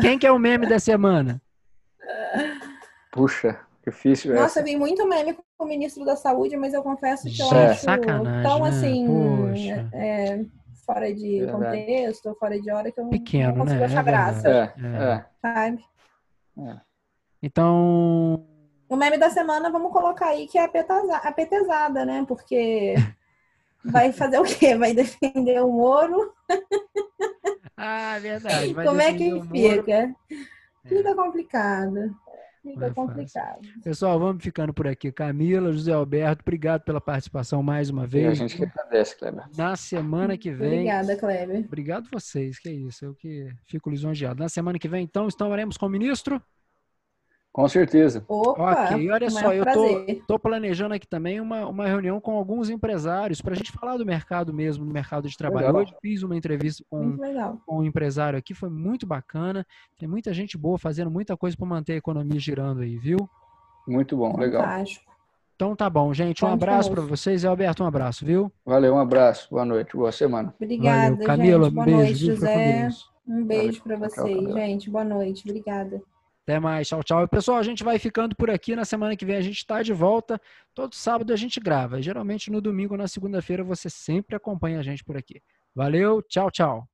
A: Quem que é o meme da semana?
C: Puxa, difícil
B: Nossa, essa. vi muito meme com o ministro da Saúde, mas eu confesso que eu é. acho
A: Sacanagem,
B: tão
A: né?
B: assim. É, fora de Verdade. contexto, fora de hora, que eu
A: Pequeno,
B: não consigo
A: né?
B: achar
A: é
B: graça.
C: É, é.
B: Sabe?
C: É.
A: Então,
B: o meme da semana, vamos colocar aí que é a petezada, né? Porque vai fazer o quê? Vai defender o Moro?
A: Ah, verdade.
B: Vai Como é que fica? É. Fica complicado. Fica complicado.
A: Pessoal, vamos ficando por aqui. Camila, José Alberto, obrigado pela participação mais uma vez. E
C: a gente que agradece, Kleber.
A: Na semana que vem.
B: Obrigada, Kleber.
A: Obrigado vocês, que é isso. Eu que fico lisonjeado. Na semana que vem, então, estaremos com o ministro.
C: Com certeza.
B: Opa,
A: ok, olha só, eu tô, tô, planejando aqui também uma, uma reunião com alguns empresários para a gente falar do mercado mesmo, do mercado de trabalho. Legal. Hoje fiz uma entrevista com, com um empresário aqui, foi muito bacana. Tem muita gente boa fazendo muita coisa para manter a economia girando aí, viu?
C: Muito bom, legal.
B: Fantástico.
A: Então tá bom, gente. Um abraço para vocês. E Alberto, um abraço, viu?
C: Valeu, um abraço. Boa noite, boa semana.
B: Obrigada, Valeu. Camila, gente. Boa um beijo, noite, José. Um beijo para vocês, tchau, gente. Boa noite. Obrigada.
A: Até mais, tchau, tchau. E, pessoal, a gente vai ficando por aqui. Na semana que vem a gente está de volta. Todo sábado a gente grava. Geralmente no domingo ou na segunda-feira você sempre acompanha a gente por aqui. Valeu, tchau, tchau.